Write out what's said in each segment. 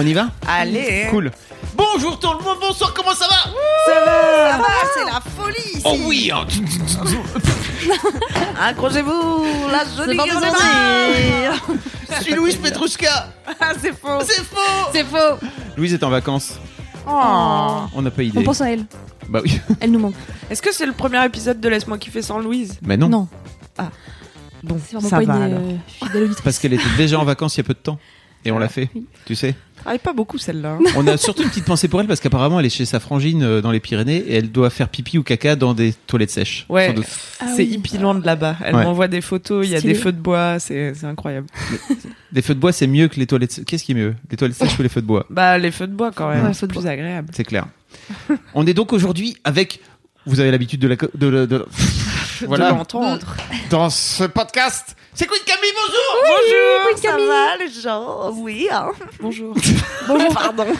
On y va Allez Cool. Bonjour tout le monde, bonsoir, comment ça va Ça va Ça va, c'est la folie ici Oh oui hein. Accrochez-vous La jolie de Je suis Louis Petrouchka Ah, c'est faux C'est faux C'est faux. Louise est en vacances, Oh. on n'a pas idée. On pense à elle. Bah oui. Elle nous manque. Est-ce que c'est le premier épisode de Laisse-moi kiffer sans Louise Mais non, Non, Bon, c'est vraiment ça pas va une alors. euh, fidèle auditrice. parce qu'elle était déjà en vacances il y a peu de temps. Et on l'a fait, Oui. tu sais. Travaille pas beaucoup celle-là. On a surtout une petite pensée pour elle parce qu'apparemment elle est chez sa frangine euh, dans les Pyrénées et elle doit faire pipi ou caca dans des toilettes sèches. Ouais. Ah c'est oui. hippie land là-bas. Elle Ouais. m'envoie des photos, il y a Stylé. des feux de bois, c'est incroyable. Les feux de bois c'est mieux que les toilettes sèches. Qu'est-ce qui est mieux Les toilettes sèches ou les feux de bois? Bah, les feux de bois quand même, Ouais, c'est plus bois. agréable. C'est clair. On est donc aujourd'hui avec. Vous avez l'habitude de la. de- Voilà. De l'entendre. Dans ce podcast. C'est Queen Camille, bonjour Bonjour, Queen ça Camille. va les gens Oui, hein. Bonjour. Bonjour. Pardon.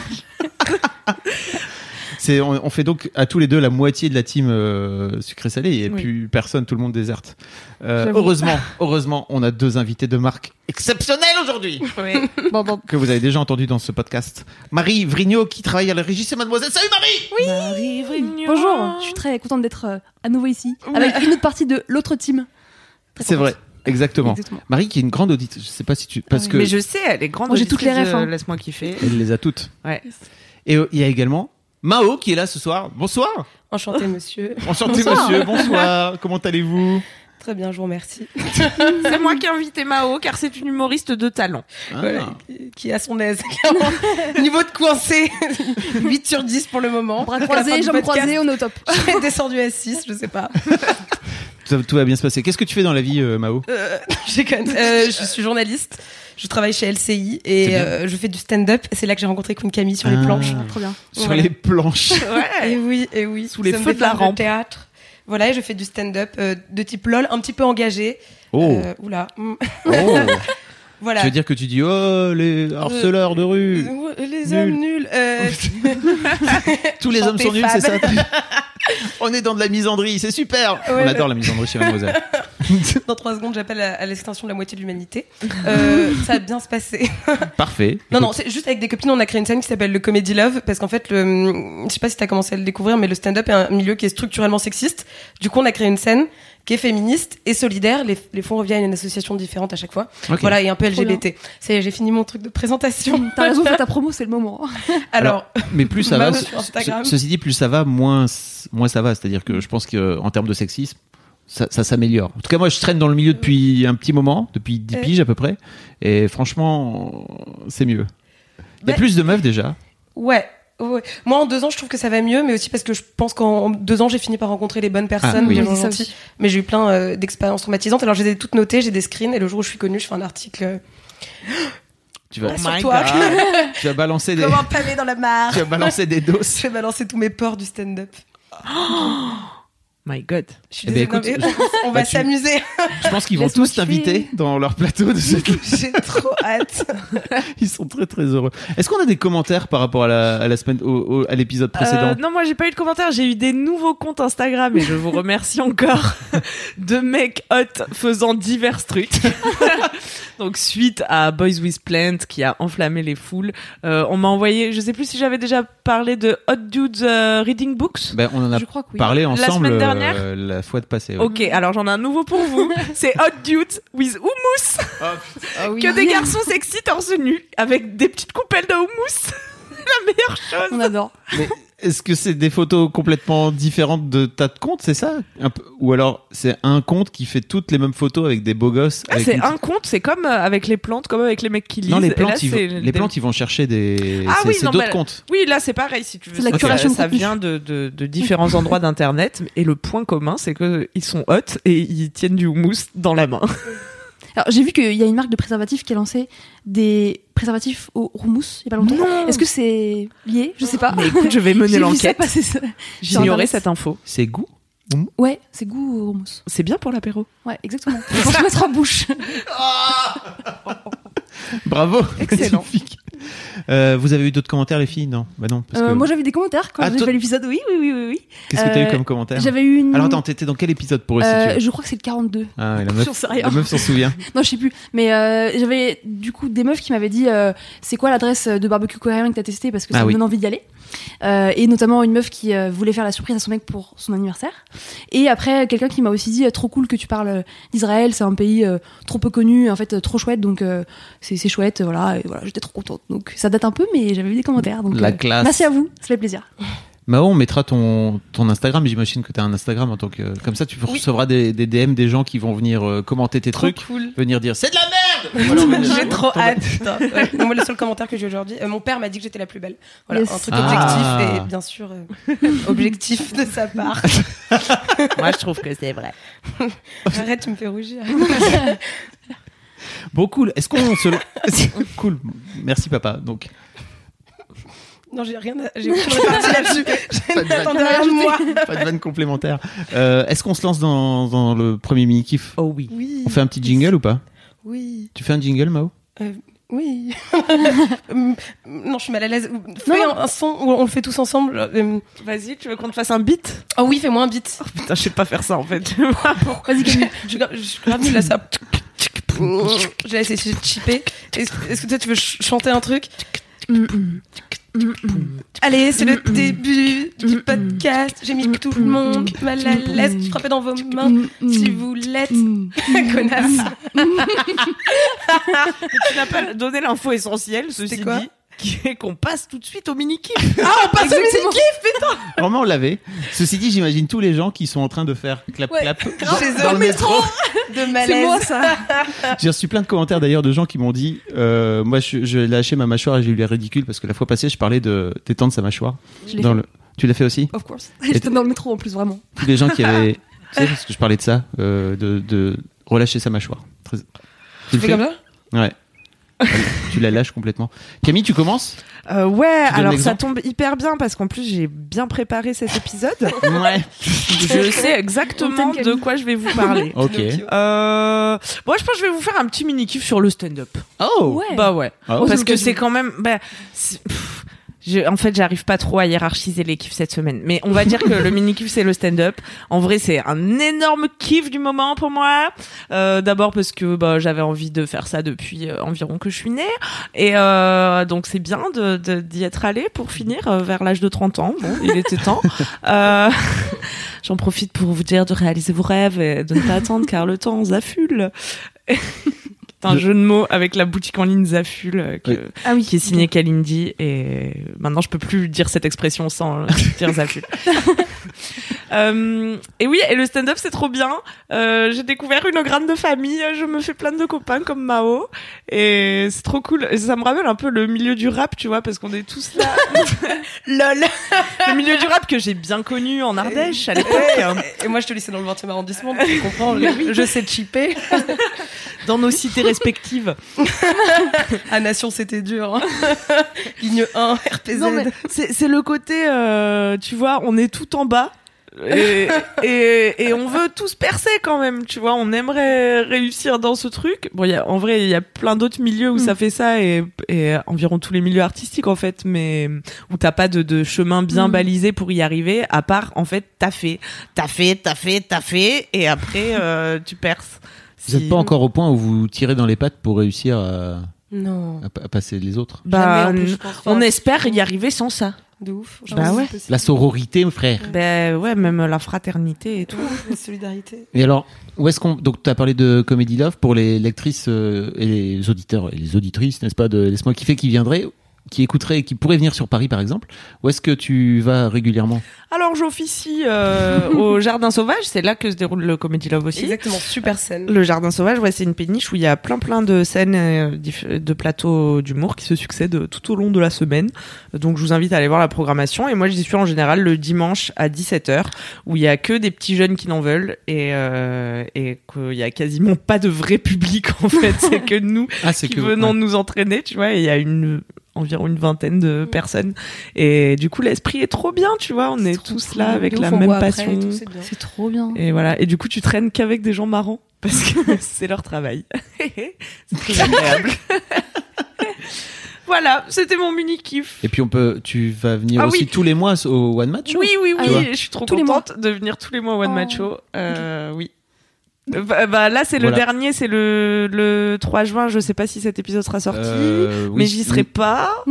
C'est, on, on fait donc à tous les deux la moitié de la team euh, sucré-salé et Oui. puis personne, tout le monde déserte. Euh, heureusement, heureusement, on a deux invités de marque exceptionnels aujourd'hui Oui. Bon, bon. que vous avez déjà entendu dans ce podcast. Marie Vrignot qui travaille à la régie, c'est Mademoiselle. Salut Marie Marie Vrignon. Bonjour, je suis très contente d'être euh, à nouveau ici, avec une autre partie de l'autre team. Très C'est vrai. Exactement. Exactement. Marie qui est une grande auditrice. Je sais pas si tu parce oui. que Mais je sais, elle est grande. Moi, j'ai toutes les refs, de hein. Laisse-moi kiffer. elle les a toutes. Ouais. Et euh, il y a également Mao qui est là ce soir. Bonsoir. Enchanté, monsieur. Enchanté Bonsoir. monsieur. Bonsoir. Comment allez-vous? Très bien, je vous remercie. C'est moi qui ai invité Mao car c'est une humoriste de talent. Ah. Voilà, qui- qui est à son aise, clairement. Niveau de coincé, 8 sur 10 pour le moment. Bras À la fin croisés, du jambes podcast, croisées, on est au top. Je serais descendu à 6, je sais pas. Tout, tout va bien se passer. Qu'est-ce que tu fais dans la vie, euh, Mao Euh, j'ai quand même- euh, je suis journaliste, je travaille chez LCI et euh, je fais du stand-up. C'est là que j'ai rencontré Queen Camille sur Ah. les planches. Trop bien. Sur les planches. Et oui, et oui. Sous les feux de la rampe. théâtre. Voilà, et je fais du stand-up euh, de type LOL, un petit peu engagé. Oh. Euh, oula. Mm. oh. Voilà. Tu veux dire que tu dis oh les harceleurs de rue. Euh, Les Nul. hommes nuls. euh, Tous les hommes sont nuls, c'est ça. On est dans de la misandrie, c'est super. Ouais, On ouais. adore la misandrie chez Mademoiselle. Dans trois secondes, j'appelle à, à l'extinction de la moitié de l'humanité. Euh, ça va bien se passer. Parfait. Non, non, c'est juste avec des copines, on a créé une scène qui s'appelle le Comedy Love, parce qu'en fait, le, je sais pas si t'as commencé à le découvrir, mais le stand-up est un milieu qui est structurellement sexiste. Du coup, on a créé une scène qui est féministe et solidaire. Les, les fonds reviennent à une association différente à chaque fois. ok. Voilà, et un peu LGBT. C'est, j'ai fini mon truc de présentation. T'as raison, fais ta promo, c'est le moment. Alors, Mais plus ça va, ce- sur Instagram. ce- ceci dit, plus ça va, moins, moins ça va. C'est-à-dire que je pense qu'en termes de sexisme, ça, ça s'améliore. En tout cas, moi, je traîne dans le milieu depuis un petit moment, depuis 10 Euh. piges à peu près. Et franchement, c'est mieux. Il y a Bah- plus de meufs déjà. ouais. Ouais. Moi, en deux ans, je trouve que ça va mieux, mais aussi parce que je pense qu'en deux ans, j'ai fini par rencontrer les bonnes personnes, Ah, oui. gens gentils. Mais j'ai eu plein euh, d'expériences traumatisantes. Alors, je les ai toutes notées, j'ai des screens, et le jour où je suis connue, je fais un article euh, Tu vas, sur my toi. Tu vas balancer des, Comme un pavé dans la mare. tu vas balancer des Je doses. vais balancer tous mes ports du stand-up. My God. Je suis Eh ben, désolée, écoute, non, mais on, on bah, va tu- s'amuser. Je pense qu'ils vont tous t'inviter dans leur plateau de cette J'ai trop hâte. Ils sont très très heureux. Est-ce qu'on a des commentaires par rapport à la, à la semaine, au, au- à l'épisode précédent Euh, non, moi j'ai pas eu de commentaires. J'ai eu des nouveaux comptes Instagram et je vous remercie encore de mecs hot faisant divers trucs. Donc suite à Boys with Plant qui a enflammé les foules, euh, on m'a envoyé. Je sais plus si j'avais déjà parlé de Hot Dudes euh, Reading Books. Ben, on en a Je crois que oui. parlé ensemble semaine dernière euh, la fois de passé. ouais. Ok, alors j'en ai un nouveau pour vous. C'est Hot Dudes with Hummus. Ah oui. Que des garçons sexy torse nu avec des petites coupelles de hummus. La meilleure chose. On adore. Est-ce que c'est des photos complètement différentes de tas de comptes, c'est ça Un peu- Ou alors c'est un compte qui fait toutes les mêmes photos avec des beaux gosses Ah, c'est une un compte, c'est comme euh, avec les plantes, comme avec les mecs qui lisent. Non, les là, plantes, ils, vont, les des- plantes, ils vont chercher des. Ah oui, c'est d'autres bah, comptes. Oui, là c'est pareil si tu veux. C'est la de Ça vient de, de, de différents endroits d'internet et le point commun c'est que ils sont hot et ils tiennent du houmous dans la main. Alors, j'ai vu qu'il y a une marque de préservatifs qui a lancé des préservatifs au houmous il y a pas longtemps. Non. Est-ce que c'est lié? Je sais pas. Mais écoute, je vais mener l'enquête. J'ignorais cette info. C'est goût Ouais, c'est goût au houmous. C'est bien pour l'apéro. Ouais, exactement. Pour se mettre en bouche. Bravo Excellent. Magnifique. Euh, vous avez eu d'autres commentaires, les filles? Non Bah non. Parce Euh. Moi, j'avais des commentaires quand Ah, j'ai fait l'épisode. Oui, oui, oui, oui. oui. Qu'est-ce que t'as eu euh, comme commentaire? J'avais eu une. Alors attends, t'étais dans quel épisode pour resituer je crois que c'est le 42. Ah, la meuf, sais rien. la meuf s'en souvient. Non, je sais plus. Mais j'avais du coup des meufs qui m'avaient dit c'est quoi l'adresse de barbecue coréen que t'as testé? Parce que ça Ah me oui. donne envie d'y aller. Et notamment une meuf qui voulait faire la surprise à son mec pour son anniversaire. Et après quelqu'un qui m'a aussi dit trop cool que tu parles d'Israël, c'est un pays trop peu connu, en fait trop chouette, donc c'est c'est chouette, voilà. Et voilà, j'étais trop contente. Donc ça date un peu, mais j'avais eu des commentaires. Donc La euh, classe. Merci à vous, ça fait plaisir. Mao, on mettra ton, ton Instagram. J'imagine que t'as un Instagram en tant que. Comme ça, tu recevras des, des DM des gens qui vont venir euh, commenter tes trucs, cool. venir dire c'est de la merde J'ai trop hâte. putain. Ouais. Non, moi, le seul commentaire que j'ai aujourd'hui, euh, mon père m'a dit que j'étais la plus belle. Voilà, Yes. un truc Ah. objectif et bien sûr euh, objectif de sa part. Moi, je trouve que c'est vrai. Arrête, tu me fais rougir. Bon, cool. Est-ce qu'on se. cool. Merci, papa. Donc, Non, j'ai rien. à- J'ai aucune répartie là-dessus. Pas de vanne. J'attendais rien de moi. pas de vanne complémentaire. Euh, Est-ce qu'on se lance dans, dans le premier mini-kiff? Oh oui. Oui. On fait un petit jingle ou pas? Oui. Tu fais un jingle, Mao? Euh, oui. Hum, non, je suis mal à l'aise. Fais un, un son où on le fait tous ensemble. Euh, Vas-y, tu veux qu'on te fasse un beat? Oh oui, fais-moi un beat. Putain, je sais pas faire ça en fait. Vas-y Camille. Je suis grave- je suis grave nulle à ça. Je vais essayer de chipper. Est-ce que toi, tu veux ch- chanter un truc? Allez, c'est le début du podcast. J'ai mis tout le monde mal à l'aise. Frappez dans vos mains si vous l'êtes. Connasse. tu n'as pas donné l'info essentielle, ceci quoi? dit, qu'on passe tout de suite au mini-kiff. Ah, on passe au mini-kiff Vraiment, on l'avait. Ceci dit, j'imagine tous les gens qui sont en train de faire clap Ouais. dans le métro. de malaise. C'est moi ça. J'ai reçu plein de commentaires d'ailleurs de gens qui m'ont dit euh, Moi, je, lâché ma mâchoire et j'ai eu l'air ridicule parce que la fois passée, je parlais de d'étendre sa mâchoire. Je l'ai Dans fait. le... Tu l'as fait aussi? Of course. J'étais dans le métro en plus vraiment. Tous les gens qui avaient. tu sais, parce que je parlais de ça, euh, de, de relâcher sa mâchoire. Très- Tu Tu le fais fais? comme ça? Ouais. Tu la lâches complètement. Camille, tu commences? Euh, ouais, Tu alors ça tombe hyper bien parce qu'en plus j'ai bien préparé cet épisode. Ouais. je sais exactement de quoi je vais vous parler. Ok. Euh, moi, je pense que je vais vous faire un petit mini kiff sur le stand-up. Oh Ouais. Bah ouais, Ah, parce c'est que c'est quand même. Bah, je- en fait, j'arrive pas trop à hiérarchiser les kiffs cette semaine, mais on va dire que le mini kiff c'est le stand-up. En vrai, c'est un énorme kiff du moment pour moi. Euh, D'abord parce que bah, j'avais envie de faire ça depuis euh, environ que je suis née, et euh, donc c'est bien de de- d'y être allé pour finir euh, vers l'âge de 30 ans. Bon, il était temps. Euh, J'en profite pour vous dire de réaliser vos rêves et de ne pas attendre car le temps s'affule. C'est un De- jeu de mots avec la boutique en ligne Zaful euh, que- Oui. Ah oui. qui est signée Kalindi et maintenant je peux plus dire cette expression sans euh, dire Zaful. Euh, et oui, et le stand-up c'est trop bien. Euh, j'ai découvert une grande de famille, je me fais plein de copains comme Mao et c'est trop cool. Et ça me rappelle un peu le milieu du rap, tu vois, parce qu'on est tous là. Lol. le milieu du rap que j'ai bien connu en Ardèche à l'époque. Et moi, je te lycée dans le 20e arrondissement, donc tu comprends. Je sais chipper. dans nos cités respectives. À Nation, c'était dur. hein. Ligne 1, RPZ. Non, mais c'est c'est le côté, euh, tu vois, on est tout en bas. Et, et, et on veut tous percer quand même, tu vois. On aimerait réussir dans ce truc. Bon, il y a, en vrai, il y a plein d'autres milieux où ça fait ça et, et environ tous les milieux artistiques en fait, mais où t'as pas de, de chemin bien Mm. balisé pour y arriver. À part, en fait, t'as fait, t'as fait, t'as fait, t'as fait, et après euh, tu perces. Vous n'êtes Si- pas encore au point où vous tirez dans les pattes pour réussir à, Non. à pa- à passer les autres Bah, Jamais, plus, on espère y arriver sans ça. De ouf. Bah ouais. La sororité, mon frère. Ben ouais, même la fraternité et tout. La solidarité. Et alors, où est-ce qu'on. Donc, tu as parlé de Comedy Love pour les lectrices euh, et les auditeurs et les auditrices, n'est-ce pas, de Laisse-moi kiffer qui viendraient. Qui écouteraient et qui pourraient venir sur Paris par exemple, où est-ce que tu vas régulièrement? Alors j'officie euh, au Jardin Sauvage, c'est là que se déroule le Comedy Love aussi. Exactement, super scène. Le Jardin Sauvage, ouais, c'est une péniche où il y a plein plein de scènes, euh, de plateaux d'humour qui se succèdent tout au long de la semaine. Donc je vous invite à aller voir la programmation. Et moi j'y suis en général le dimanche à 17h où il y a que des petits jeunes qui n'en veulent et, euh, et qu'il y a quasiment pas de vrai public en fait. c'est que nous Ah, c'est qui que venons ouais. nous entraîner, tu vois. Et il y a une environ une vingtaine de personnes et du coup l'esprit est trop bien tu vois on est, tous cool. là avec la même passion c'est trop bien. et voilà. Et du coup, tu traînes qu'avec des gens marrants parce que c'est leur travail. c'est très agréable. voilà, c'était mon mini kiff. Et puis on peut, tu vas venir Ah aussi oui. tous les mois au One Match. Oui, oui, oui. Tu vois je suis trop Tous les contente de venir tous les mois au One Oh. Match Show. Euh, Oui. Bah, bah, là, c'est le dernier, c'est le, le 3 juin. Je sais pas si cet épisode sera sorti, Euh, oui, mais j'y serai pas.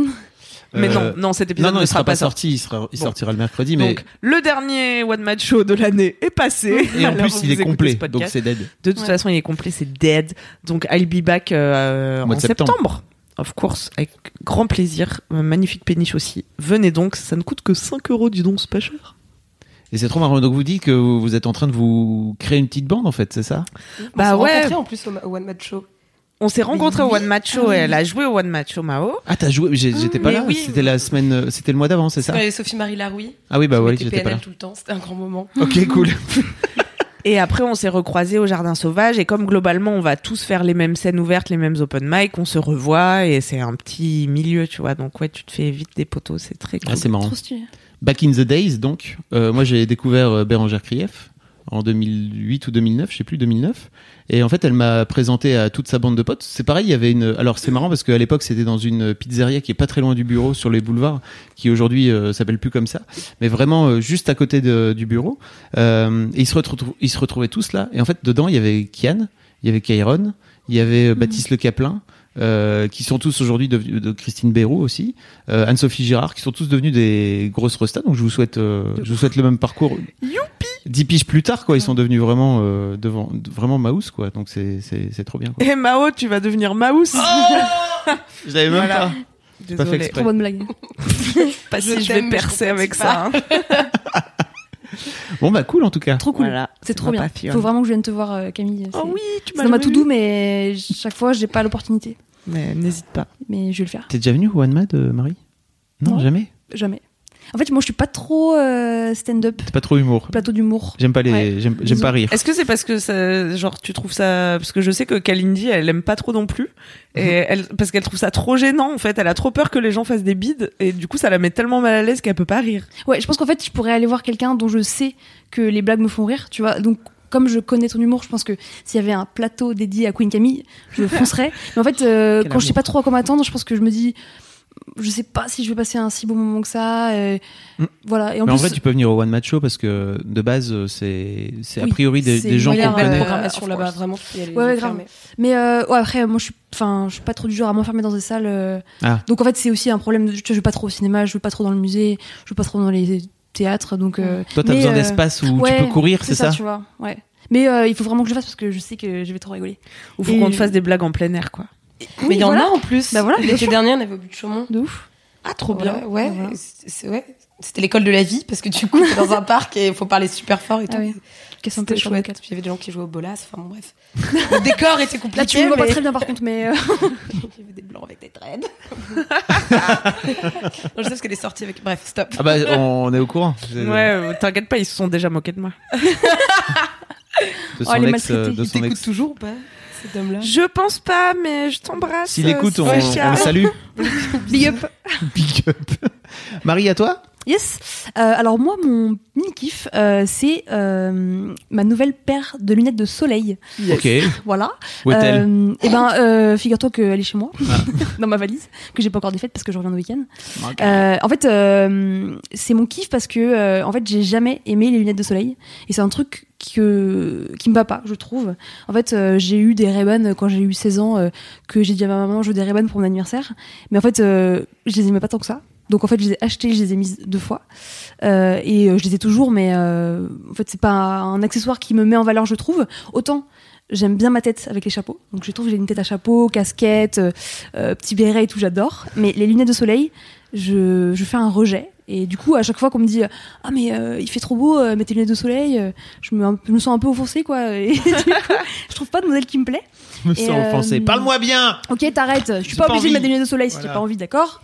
Mais Euh, non, non, cet épisode Non, non, ne il sera sera pas sorti. sorti. Il, sera, il Bon. sortira le mercredi, mais Donc, le dernier One Match Show de l'année est passé. et en plus il est complet, ce donc c'est dead. De toute Ouais. façon, il est complet, c'est dead. Donc, I'll be back euh, en septembre. septembre. Of course, avec grand plaisir. Un magnifique péniche aussi. Venez donc, ça ne coûte que 5 euros, dis donc, c'est pas cher. Et c'est trop marrant. Donc vous dites que vous êtes en train de vous créer une petite bande en fait, c'est ça? Bah on s'est ouais. rencontrés en plus au, One Match Show. On s'est rencontrés au One Match Show Ah oui. et elle a joué au One Match Show Mao. Ah t'as joué J'étais pas mais là. oui. C'était la semaine, c'était le mois d'avant, c'est ça? Y avait Sophie-Marie Laroui. Ah oui bah ouais, j'étais pas là. tout le temps, c'était un grand moment. Ok cool. Et après, on s'est recroisés au Jardin Sauvage. Et comme globalement, on va tous faire les mêmes scènes ouvertes, les mêmes open mic, on se revoit et c'est un petit milieu, tu vois. Donc ouais, tu te fais vite des poteaux, c'est très cool. Ah c'est marrant. Trop stylé. Back in the days donc. Euh, moi j'ai découvert euh, Bérangère Krief en 2008 ou 2009, je sais plus 2009. Et en fait, elle m'a présenté à toute sa bande de potes. C'est pareil, il y avait une. Alors c'est marrant parce qu'à l'époque c'était dans une pizzeria qui est pas très loin du bureau sur les boulevards, qui aujourd'hui euh, s'appelle plus comme ça, mais vraiment euh, juste à côté de- du bureau. Et ils se, retrou- ils se retrouvaient tous là. Et en fait, dedans il y avait Kian, il y avait Kairon, il y avait euh, Baptiste Le Caplin. Euh, qui sont tous aujourd'hui devenus de Christine Béroux aussi, euh, Anne-Sophie Girard, qui sont tous devenus des grosses restas. Donc je vous souhaite, euh, je vous souhaite le même parcours. Youpi Dix piges plus tard, quoi, ils sont devenus vraiment euh, devant, vraiment Maus, quoi. Donc c'est c'est c'est trop bien. Quoi. Et Mao, tu vas devenir Maus. Je l'avais même pas. pas. pas fait Désolée. exprès. Trop bonne blague. Pas Je si je vais percer avec ça. hein. Bon bah cool en tout cas. Trop cool. Voilà, c'est trop bien. passion. Faut vraiment que je vienne te voir, euh, Camille. Oh oui, tu C'est m'as dans ma jamais to vu. do, mais chaque fois, j'ai pas l'opportunité. Mais n'hésite pas. Mais je vais le faire. T'es déjà venu au One Mad, euh, Marie? Non, Non. jamais? Jamais. En fait, moi, je suis pas trop euh, stand-up, T'es pas trop humour. plateau d'humour. J'aime pas les, Ouais. j'aime j'aime pas rire. Est-ce que c'est parce que ça, genre tu trouves ça parce que je sais que Kalindi elle aime pas trop non plus et elle parce qu'elle trouve ça trop gênant en fait elle a trop peur que les gens fassent des bides et du coup ça la met tellement mal à l'aise qu'elle peut pas rire. Ouais, je pense qu'en fait, je pourrais aller voir quelqu'un dont je sais que les blagues me font rire, tu vois. Donc, comme je connais ton humour, je pense que s'il y avait un plateau dédié à Queen Camille, je foncerais. Mais en fait, euh, quand je sais amour. pas trop à quoi m'attendre, je pense que je me dis, je sais pas si je vais passer un si bon moment que ça. Mm. Voilà. Et en Mais en vrai, tu peux venir au One Match Show parce que de base, euh, c'est c'est a priori des, gens une qu'on connaît. euh, programmation of là-bas, vraiment, y aller. Ouais, grave. Mais euh, ouais, après, moi, je suis, enfin, je suis pas trop du genre à m'enfermer dans des salles. euh. Ah. Donc en fait, c'est aussi un problème. De, tu vois, je vais pas trop au cinéma, je vais pas trop dans le musée, je vais pas trop dans les théâtres. Donc euh, Toi, t'as besoin euh, d'espace où ouais, tu peux courir, c'est ça, tu vois. Ouais. Mais euh, il faut vraiment que je le fasse parce que je sais que je vais trop rigoler. Ou faut qu'on te fasse des blagues en plein air quoi. Mais il y en a en plus. Bah voilà, bien L'été dernier, on avait au but de Chaumont. De ouf. Ah trop Voilà, ouais, Voilà. c'est- c'est- ouais. C'était l'école de la vie parce que du coup, t'es dans un parc et il faut parler super fort et tout. Ah oui. Le chouette. Puis il y avait des gens qui jouaient au bolas. Enfin bon, bref. Le décor était compliqué. Là, tu me vois mais... pas très bien par contre, mais euh, vu des blancs avec des dreads. non, je sais ce qu'elle est sortie avec. Bref, stop. Ah bah, on est au courant. Ouais, euh, t'inquiète pas, ils se sont déjà moqués de moi. De Oh, elle est son ex, euh, maltraitée. de son ex. toujours ou pas, cet homme-là Je pense pas, mais je t'embrasse. S'il écoute, on, on le salue. big up. Big up. Marie, à toi? Yes. Euh, alors moi, mon mini kiff, euh, c'est euh, ma nouvelle paire de lunettes de soleil. Ok. Voilà. Où est-elle Euh, Eh ben, euh, figure-toi qu'elle est chez moi, dans ma valise, que j'ai pas encore défaite parce que je reviens de week-end. Euh, en fait, euh, c'est mon kiff parce que, euh, en fait, j'ai jamais aimé les lunettes de soleil et c'est un truc que qui me va pas, je trouve. En fait, euh, j'ai eu des Ray-Ban quand j'ai eu 16 ans, euh, que j'ai dit à ma maman, je veux des Ray-Ban pour mon anniversaire, mais en fait, euh, je les aimais pas tant que ça. Donc en fait, je les ai achetés, je les ai mises deux fois Euh, et euh, je les ai toujours, mais euh, en fait, c'est pas un accessoire qui me met en valeur, je trouve. Autant j'aime bien ma tête avec les chapeaux. Donc je trouve que j'ai une tête à chapeau, casquette, euh, euh, petit béret et tout, j'adore. Mais les lunettes de soleil, je, je fais un rejet. Et du coup, à chaque fois qu'on me dit ah mais euh, il fait trop beau, euh, mets tes lunettes de soleil, euh, je, me, je me sens un peu offensée quoi. Et du coup, je trouve pas de modèle qui me plaît. Je me Et, sens euh, offensé. Parle-moi bien Ok, t'arrêtes. Je suis pas pas obligée de mettre des lunettes de soleil si Voilà. j'ai pas envie, d'accord.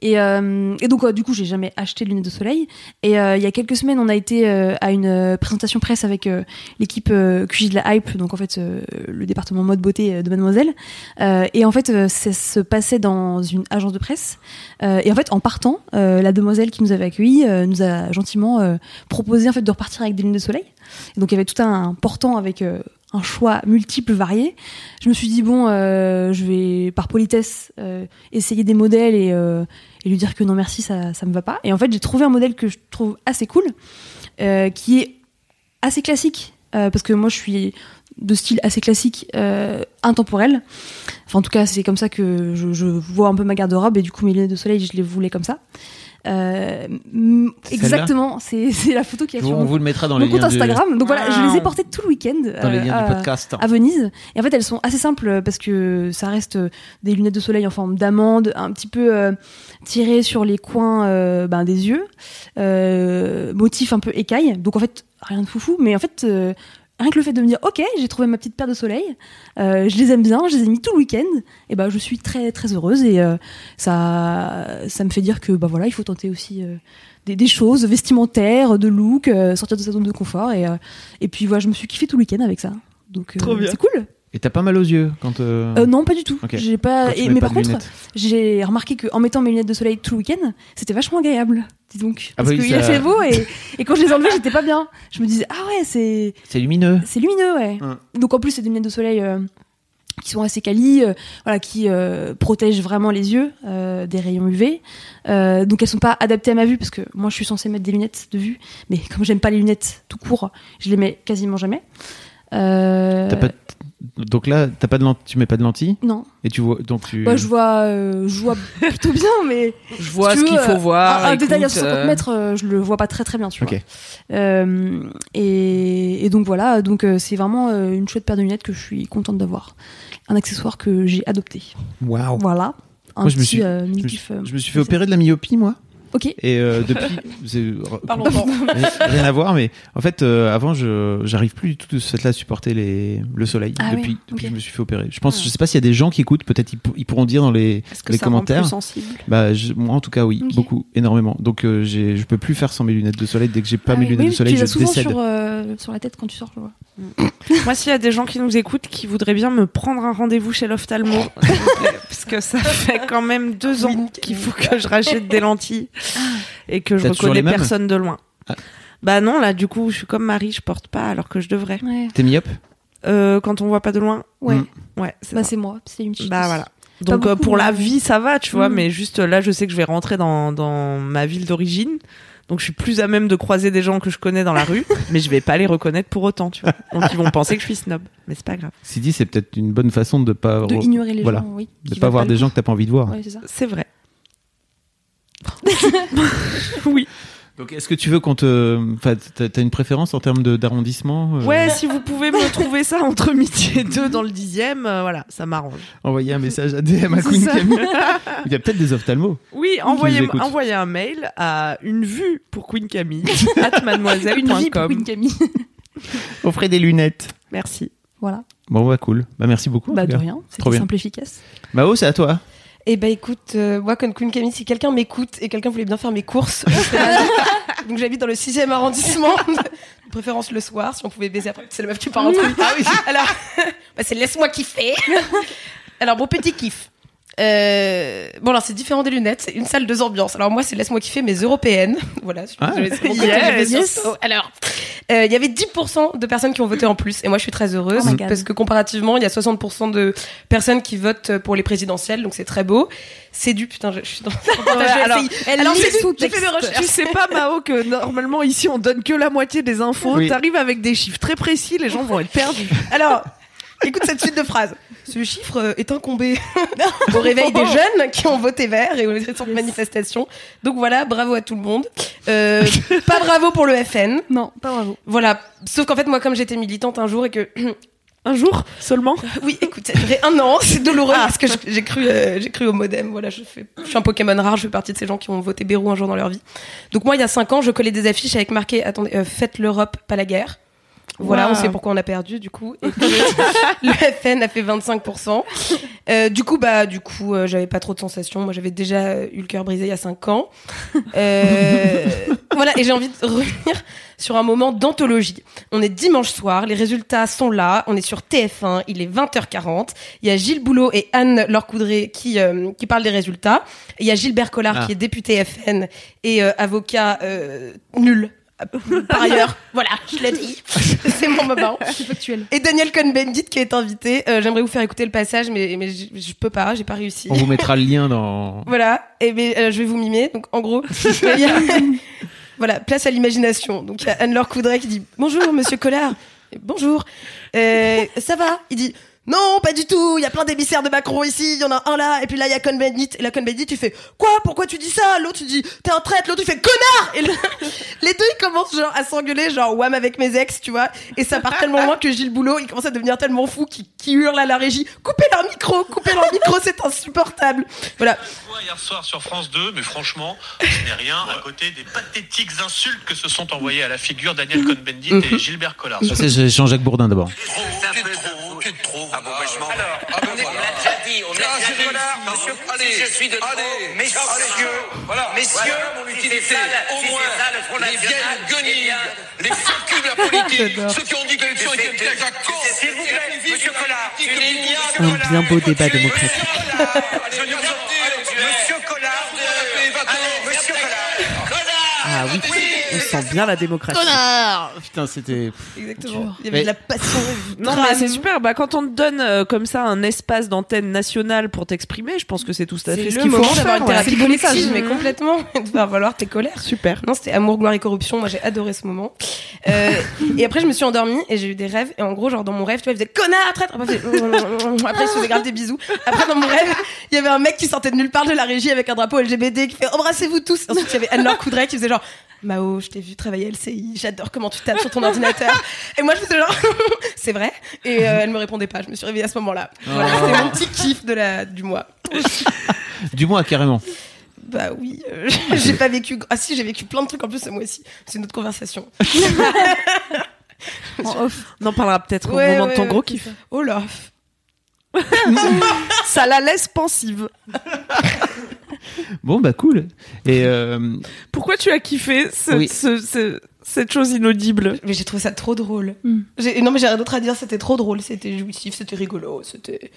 Et, euh, et donc, du coup, j'ai jamais acheté de lunettes de soleil. Et euh, il y a quelques semaines, on a été euh, à une euh, présentation presse avec l'équipe QG de la Hype, donc en fait, le département mode beauté de Mademoiselle. Et en fait, ça se passait dans une agence de presse. Et en fait, en partant, la demoiselle qui nous avait accueillis nous a gentiment proposé en fait de repartir avec des lunettes de soleil. Et donc, il y avait tout un portant avec un choix multiple, varié. Je me suis dit bon, euh, je vais par politesse euh, essayer des modèles et, euh, et lui dire que non merci, ça ça me va pas. Et en fait, j'ai trouvé un modèle que je trouve assez cool, euh, qui est assez classique euh, parce que moi je suis de style assez classique, euh, intemporel. Enfin, en tout cas, c'est comme ça que je, je vois un peu ma garde-robe et du coup, mes lunettes de soleil, je les voulais comme ça. Euh, exactement, c'est c'est la photo qui est sur On vous le mettra dans mon les compte liens de- Instagram. Donc voilà, je les ai portées tout le week-end. dans les euh, liens à- du podcast. à Venise. Et en fait, elles sont assez simples parce que ça reste euh, des lunettes de soleil en forme d'amande, un petit peu euh, tirées sur les coins euh, ben, des yeux, euh, motif un peu écaille. Donc en fait, rien de foufou, mais en fait. euh, Rien que le fait de me dire, ok, j'ai trouvé ma petite paire de soleil, euh, je les aime bien, je les ai mis tout le week-end, et ben je suis très très heureuse et euh, ça ça me fait dire que bah voilà, il faut tenter aussi euh, des, des choses vestimentaires, de look, sortir de sa zone de confort et et puis voilà, je me suis kiffé tout le week-end avec ça. Donc c'est cool. Et t'as pas mal aux yeux quand. euh, Euh, non, pas du tout. J'ai pas. et- mais pas par contre, lunettes. j'ai remarqué qu'en mettant mes lunettes de soleil tout le week-end, c'était vachement agréable. Dis donc. Ah Parce bah oui, qu'il ça- a fait beau et, et quand je les enlevais, j'étais pas bien. Je me disais ah ouais, c'est c'est lumineux. c'est lumineux, ouais. Hum. Donc en plus, c'est des lunettes de soleil. euh, qui sont assez quali, euh, voilà, qui euh, protègent vraiment les yeux euh, des rayons UV. Euh, donc elles sont pas adaptées à ma vue parce que moi je suis censée mettre des lunettes de vue, mais comme j'aime pas les lunettes tout court, je les mets quasiment jamais. Euh, T'as pas de- Donc là, t'as pas de lent- tu mets pas de lentilles Non, et tu vois donc tu. Bah, je vois, euh, je vois plutôt bien, mais Je vois si ce qu'il faut euh, voir. Un, un écoute, détail à 60 euh, mètres, euh, je le vois pas très très bien, tu Ok. vois. Euh, et, et donc voilà, donc euh, c'est vraiment euh, une chouette paire de lunettes que je suis contente d'avoir. Un accessoire que j'ai adopté. Waouh. Voilà. Un Moi, je me petit suis- euh, mini Je me, suis, euh, je me suis fait opérer de la myopie moi. Ok. Et euh, depuis, Parlons-en. rien, à voir, mais en fait, euh, avant, je j'arrive plus du tout de cette là à supporter les, le soleil Ah depuis, oui, depuis ok. que je me suis fait opérer. Je pense, Ah. je sais pas s'il y a des gens qui écoutent, peut-être ils, ils pourront dire dans les, que les ça rend commentaires. plus sensible? Bah, je- moi en tout cas, oui, beaucoup, énormément. Donc, euh, j'ai, je peux plus faire sans mes lunettes de soleil. Dès que j'ai pas Ah mes oui, lunettes oui, de soleil, tu je souvent décède. sur, euh, sur la tête quand tu sors, je vois. Moi, s'il y a des gens qui nous écoutent qui voudraient bien me prendre un rendez-vous chez l'ophtalmo, parce que ça fait quand même deux ans qu'il faut que je rachète des lentilles et que je reconnais personne de loin. Ah. Bah non, là, du coup, je suis comme Marie, je porte pas alors que je devrais. Ouais. T'es myope Euh, quand on voit pas de loin, Ouais. Mm. ouais, c'est Bah, c'est moi. C'est une petite. Bah voilà. Donc euh, pour la vie, ça va, tu vois, Mm. mais juste là, je sais que je vais rentrer dans, dans ma ville d'origine. Donc je suis plus à même de croiser des gens que je connais dans la rue, mais je vais pas les reconnaître pour autant, tu vois. Donc ils vont penser que je suis snob, mais c'est pas grave. Sidi, c'est peut-être une bonne façon de pas De ignorer les voilà. gens, oui. de pas voir des gens que t'as pas envie de voir. Ouais. C'est vrai. oui. Donc, est-ce que tu veux qu'on te, enfin, t'as une préférence en termes de- d'arrondissement euh, Ouais, si vous pouvez me trouver ça entre midi et deux dans le dixième, euh, voilà, ça m'arrange. Envoyer un message à DM à C'est Queen. Camille. Il y a peut-être des ophtalmos. Oui, envoyez, envoyez un mail à une vue pour Queen Camille at Une vie pour. Queen Camille. Offrez des lunettes. Merci. Voilà. Bon, bah cool. Bah merci beaucoup. Bah de rien. Bien. simple et efficace. Mao, c'est à toi. Eh ben écoute, euh, moi comme Queen Camille, si quelqu'un m'écoute et quelqu'un voulait bien faire mes courses, donc j'habite dans le 6 arrondissement, de préférence le soir, si on pouvait baiser après. C'est la meuf qui part en truc. Ah oui. Alors, bah, c'est laisse-moi kiffer. Alors bon petit kiff. Euh, bon alors c'est différent des lunettes, c'est une salle deux ambiances. Alors moi c'est laisse-moi kiffer mais européenne. Voilà, je Ah. c'est Yes. sur. Alors euh, il y avait 10% de personnes qui ont voté en plus et moi je suis très heureuse Oh parce que comparativement il y a 60% de personnes qui votent pour les présidentielles donc c'est très beau. C'est du putain je, je suis dans alors, elle lit lit j'ai fait mes recherches. Tu sais pas, Mao, que normalement ici on donne que la moitié des infos. Oui. T'arrives avec des chiffres très précis, les gens vont être perdus. Alors, écoute cette suite de phrases. Ce chiffre euh, est incombé au réveil des jeunes qui ont voté vert et aux récentes manifestations. Donc voilà, bravo à tout le monde. Euh, pas bravo pour le FN. Non, pas bravo. Voilà. Sauf qu'en fait, moi, comme j'étais militante un jour et que Un jour seulement Oui, écoute, un an, c'est douloureux Ah. parce que j'ai cru, euh, j'ai cru au modem. Voilà, je, fais, je suis un Pokémon rare, je fais partie de ces gens qui ont voté Bérou un jour dans leur vie. Donc moi, il y a cinq ans, je collais des affiches avec marqué, attendez, euh, faites l'Europe, pas la guerre. Voilà, Wow. on sait pourquoi on a perdu du coup. Et le FN a fait 25%. Euh, du coup, bah, du coup, euh, j'avais pas trop de sensations. Moi, j'avais déjà eu le cœur brisé il y a 5 ans. Euh, voilà, et j'ai envie de revenir sur un moment d'anthologie. On est dimanche soir, les résultats sont là, on est sur TF1, il est 20h40. Il y a Gilles Boulot et Anne Lorcoudré qui, euh, qui parlent des résultats. Et il y a Gilbert Collard Ah. qui est député FN et euh, avocat euh, nul. Par ailleurs, voilà, je l'ai dit. C'est mon moment. C'est factuel. Et Daniel Cohn-Bendit qui est invité. Euh, J'aimerais vous faire écouter le passage, mais, mais je, je peux pas, j'ai pas réussi. On vous mettra le lien dans. Voilà, et mais, euh, je vais vous mimer. Donc en gros, voilà, place à l'imagination. Donc il y a Anne-Laure Coudray qui dit Bonjour Monsieur Collard. Bonjour. Euh, ça va? Il dit non, pas du tout. Il y a plein d'émissaires de Macron ici. Il y en a un là. Et puis là, il y a Cohn-Bendit. Et la Cohn-Bendit, tu fais quoi? Pourquoi tu dis ça? L'autre, tu dis t'es un traître. L'autre, tu fais connard. Et le- les deux, ils commencent genre à s'engueuler, genre wham avec mes ex, tu vois. Et ça part tellement loin que Gilles Boulot, il commence à devenir tellement fou qu'il qu'il hurle à la régie coupez leur micro, coupez leur micro, c'est insupportable. Voilà. hier soir sur France 2, mais franchement, ce n'est rien à côté des pathétiques insultes que se sont envoyées à la figure Daniel Cohn-Bendit et Gilbert Collard. C'est Jean-Jacques Bourdin d'abord. Ah bon, je m'en vais. Alors, Ah, ben, on voilà. l'a déjà dit, on l'a déjà j'ai dit. Monsieur, allez, si je suis de trop, allez, messieurs, voilà, messieurs, voilà. mon utilité. ça, Au si moins, ça, le Front les vieilles eh guenilles, bien, les de la politique, ceux qui ont dit que l'élection était une piège à con. S'il vous plaît, monsieur Collard, Un bien beau débat démocratique. Monsieur Collard, monsieur Collard, Ah oui, on sent bien la démocratie. Putain, c'était. Exactement. Il y avait Mais- de la passion. Non, mais c'est super. Bah, quand on te donne euh, comme ça un espace d'antenne nationale pour t'exprimer, je pense que c'est tout à C'est fait ce le qu'il faut moment en d'avoir faire. une ouais. thérapie message. collective, mais complètement. de faire valoir tes colères. Super. Non, c'était Amour, gloire et corruption. Moi, j'ai adoré ce moment. Euh, et après, je me suis endormie et j'ai eu des rêves. Et en gros, genre, dans mon rêve, tu vois, il faisait connard, traître. Après, il faisait- Après, il se faisait grave des bisous. Après, dans mon rêve, il y avait un mec qui sortait de nulle part de la régie avec un drapeau LGBT qui fait embrassez-vous tous. Ensuite, il y avait Anne-Laure Coudray qui faisait genre Mao, je t'ai vu travailler à LCI, j'adore comment tu tapes sur ton ordinateur. Et moi, je faisais genre, c'est vrai. Et euh, elle me répondait pas. Je me suis réveillée à ce moment-là. Voilà, Oh. c'était mon petit kiff de la, du mois. Du moins, carrément. Bah oui, euh, j'ai pas vécu. Ah si, j'ai vécu plein de trucs en plus ce mois-ci. C'est une autre conversation. En off. On en parlera peut-être Ouais, au moment ouais, de ton ouais, gros kiff. Oh là. Ça la laisse pensive. Bon, bah cool. Et euh, Pourquoi tu as kiffé ce- Oui. ce- ce- cette chose inaudible? Mais j'ai trouvé ça trop drôle. J'ai- Non mais j'ai rien d'autre à dire. C'était trop drôle. C'était jouissif. C'était rigolo. C'était.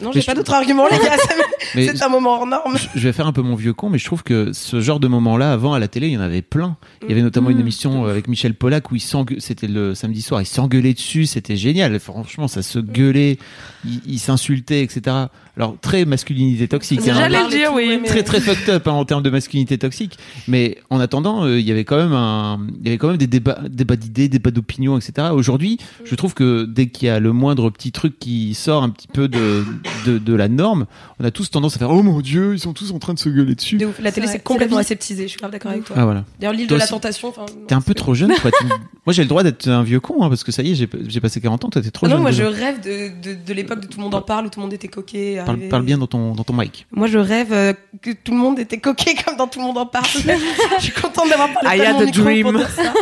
Non, j'ai pas d'autres arguments les gars. C'est un moment hors norme. je vais faire un peu mon vieux con, mais je trouve que ce genre de moment-là, avant à la télé, il y en avait plein. Il y avait notamment une Mmh. émission avec Michel Pollack où il c'était le samedi soir, il s'engueulait dessus, c'était génial. Franchement, ça se gueulait, il, il s'insultait, etc. Alors très masculinité toxique. Hein. J'allais le dire, oui. mais- très très fucked up hein, en termes de masculinité toxique. Mais en attendant, euh, il y avait quand même un, il y avait quand même des débats, débats d'idées, débats d'opinions, etc. Aujourd'hui, je trouve que dès qu'il y a le moindre petit truc qui sort un petit peu de, de, de la norme, on a tous tendance à faire oh mon dieu, ils sont tous en train de se gueuler dessus. De ouf. La télé C'est complètement c'est la vie. aseptisé. Je suis grave d'accord avec toi. Ah voilà. D'ailleurs, l'île de la tentation. T'es un peu trop jeune, quoi. Moi, j'ai le droit d'être un vieux con, hein, parce que ça y est, j'ai passé 40 ans. Toi, t'es trop Ah non, jeune. moi je rêve de, de, de l'époque de tout le monde en parle où tout le monde était coquet. Parle, bien dans ton dans ton mic. Moi, je rêve euh, que tout le monde était coquet comme dans tout le monde en parle. je suis contente d'avoir parlé I de had mon a micro dream. pour dire ça.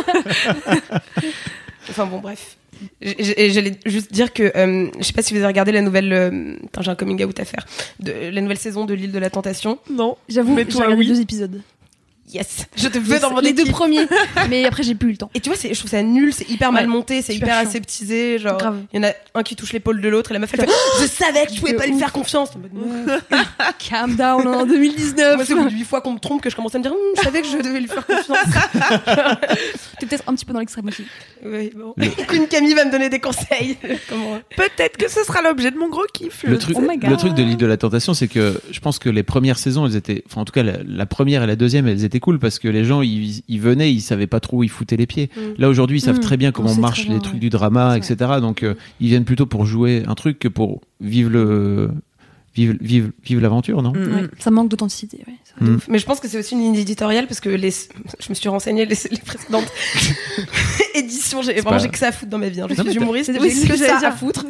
enfin bon, bref. J'allais juste dire que euh, je sais pas si vous avez regardé la nouvelle. euh, Attends, j'ai un coming out à faire. De, la nouvelle saison de l'île de la tentation. Non. J'avoue, j'ai regardé oui. deux épisodes. Yes, je te veux dans mon les deux premiers, mais après j'ai plus eu le temps. Et tu vois, je trouve ça nul, c'est hyper mal monté, c'est super hyper chiant. aseptisé. Genre, Grave. il y en a un qui touche l'épaule de l'autre et la meuf elle fait Je savais que tu pouvais pas lui faire confiance. Calm down en 2019. Moi, c'est au bout de huit fois qu'on me trompe que je commence à me dire Hum, Je savais que je devais lui faire confiance. T'es peut-être un petit peu dans l'extrême aussi. Oui, bon. Queen Camille va me donner des conseils. Comment Peut-être que ce sera l'objet de mon gros kiff. Le truc, Oh le truc de l'île de la tentation, c'est que je pense que les premières saisons, elles étaient, enfin en tout cas la, la première et la deuxième, elles étaient cool parce que les gens ils, ils venaient, ils savaient pas trop où ils foutaient les pieds. Mm. Là aujourd'hui, ils savent Mm. très bien comment marchent bien, les trucs ouais. du drama, etc. Donc euh, ils viennent plutôt pour jouer un truc que pour vivre le vivre vivre vivre l'aventure, non? Mm, mm. Ouais, ça manque d'authenticité. Ouais. Mm. Mais je pense que c'est aussi une ligne éditoriale parce que les, je me suis renseignée les, les précédentes émission. J'ai vraiment pas- j'ai que ça à foutre dans ma vie. hein. Je Non, suis humoriste, Oui, j'ai c'est que ce que ça à foutre.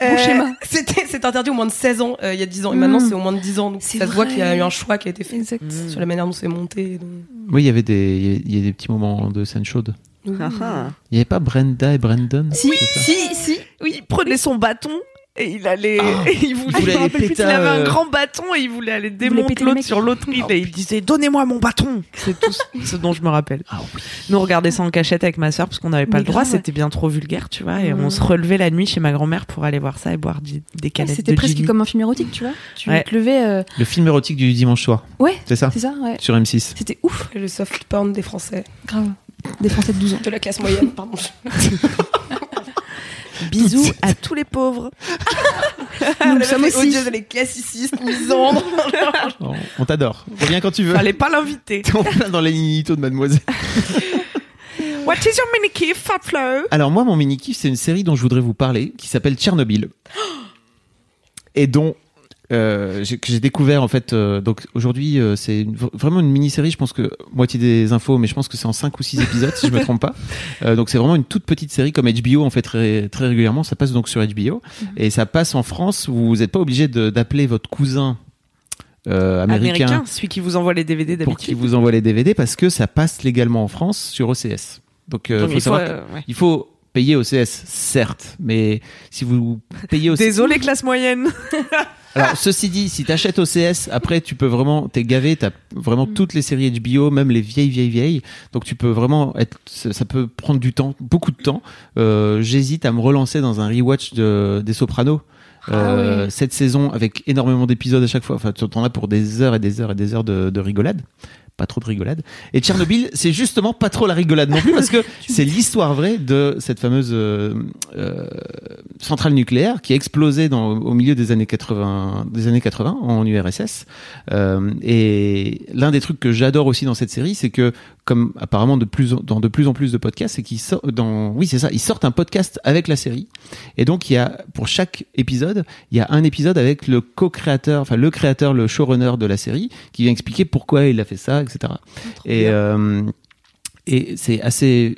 Bon schéma. C'était c'est interdit au moins de 16 ans euh, il y a 10 ans et maintenant Mm. c'est au moins de 10 ans. Donc ça se voit qu'il y a eu un choix qui a été fait Exact. Mm. sur la manière dont c'est monté. donc. Oui, il y avait des, il y a des petits moments de scène chaude. Ah, ah. Il n'y avait pas Brenda et Brandon ça si, si. Oui, il prenait son bâton et il allait. Ah, et il voulait, il plus, il avait un- grand bâton et il voulait aller démonter l'autre sur l'autre île et il disait Donnez-moi mon bâton C'est tout ce- dont je me rappelle. Ah oui. Nous, on regardait ça en cachette avec ma soeur parce qu'on n'avait pas Mais le droit, ouais. c'était bien trop vulgaire, tu vois. Et on se relevait la nuit chez ma grand-mère pour aller voir ça et boire des canettes C'était de presque comme un film érotique, tu vois. Tu Ouais. te levais. euh, Le film érotique du dimanche soir. Ouais, C'est ça c'est ça, ouais. Sur M6. C'était ouf, Le soft porn des Français. grave. Des Français de 12 ans. De la classe moyenne, pardon. Bisous à tous les pauvres. Nous le sommes aussi. odieuse, les classicistes, misandres. Oh, on t'adore. Reviens quand tu veux. Fallait pas l'inviter. T'es en plein dans l'ininito de Mademoiselle. What is your mini key, Fat Alors moi, mon mini kiff, c'est une série dont je voudrais vous parler, qui s'appelle Tchernobyl, et dont euh, que j'ai découvert en fait. euh, donc aujourd'hui, euh, c'est une- vraiment une mini-série. Je pense que moitié des infos, mais je pense que c'est en 5 ou 6 épisodes, si je me trompe pas. Donc c'est vraiment une toute petite série comme HBO en fait très très régulièrement. Ça passe donc sur HBO et ça passe en France. Vous n'êtes pas obligé de- d'appeler votre cousin. euh, américain, Américain, celui qui vous envoie les DVD pour qu'il d'habitude. vous envoie les DVD parce que ça passe légalement en France sur OCS. Donc, euh, Donc, faut il faut, savoir euh, ouais. il faut payer OCS, certes, mais si vous payez OCS. Désolé, classe moyenne. Alors, ceci dit, si t'achètes OCS, après, tu peux vraiment, t'es gavé, t'as vraiment toutes les séries HBO, même les vieilles, vieilles, vieilles. Donc, tu peux vraiment être, ça peut prendre du temps, beaucoup de temps. Euh, J'hésite à me relancer dans un rewatch de, des Sopranos. Euh, ouais. Cette saison avec énormément d'épisodes à chaque fois. Enfin, tu en as pour des heures et des heures et des heures de, de rigolade. Pas trop de rigolade. Et Tchernobyl, c'est justement pas trop la rigolade non plus parce que c'est l'histoire vraie de cette fameuse euh, euh, centrale nucléaire qui a explosé dans, au milieu des années 80, des années 80 en URSS. Euh, et l'un des trucs que j'adore aussi dans cette série, c'est que comme apparemment de plus en- dans de plus en plus de podcasts, c'est qu'ils sortent dans, oui c'est ça, ils sortent un podcast avec la série. Et donc il y a pour chaque épisode, il y a un épisode avec le co-créateur, enfin le créateur, le showrunner de la série, qui vient expliquer pourquoi il a fait ça, etc. Et euh, et c'est assez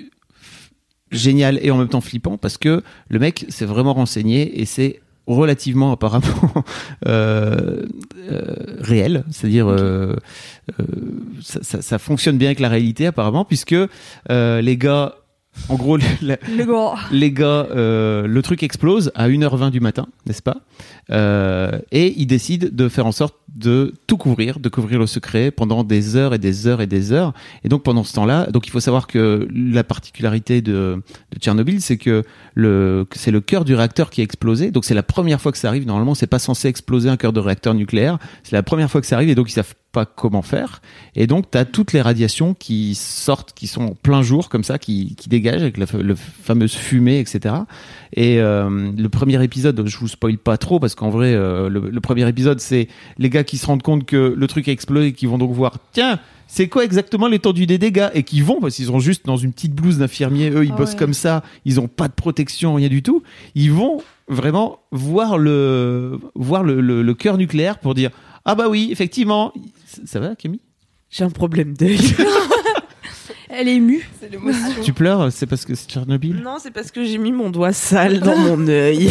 génial et en même temps flippant parce que le mec s'est vraiment renseigné et c'est relativement apparemment euh, euh, réel, c'est-à-dire euh, ça, ça- ça fonctionne bien avec la réalité apparemment puisque les gars, en gros, la- Le les gars, euh, le truc explose à 1h20 du matin, n'est-ce pas? Euh, Et ils décident de faire en sorte de tout couvrir, de couvrir le secret pendant des heures et des heures et des heures. Et donc pendant ce temps-là, donc il faut savoir que la particularité de, de Tchernobyl, c'est que le que c'est le cœur du réacteur qui a explosé. Donc c'est la première fois que ça arrive. Normalement, c'est pas censé exploser un cœur de réacteur nucléaire. C'est la première fois que ça arrive et donc ils savent pas comment faire. Et donc tu as toutes les radiations qui sortent, qui sont en plein jour comme ça, qui, qui dégagent avec la le fameuse fumée, etc. Et euh, le premier épisode, je vous spoil pas trop parce qu'en vrai, euh, le, le premier épisode, c'est les gars qui se rendent compte que le truc a explosé et qui vont donc voir, tiens, c'est quoi exactement l'étendue des dégâts? Et qui vont parce qu'ils sont juste dans une petite blouse d'infirmier, eux ils Ah bossent ouais. comme ça, ils ont pas de protection, rien du tout. Ils vont vraiment voir le voir le, le, le cœur nucléaire pour dire ah bah oui effectivement ça va Camille? J'ai un problème d'œil. Elle est émue. C'est l'émotion. tu pleures c'est parce que c'est Tchernobyl? Non, c'est parce que j'ai mis mon doigt sale dans mon œil.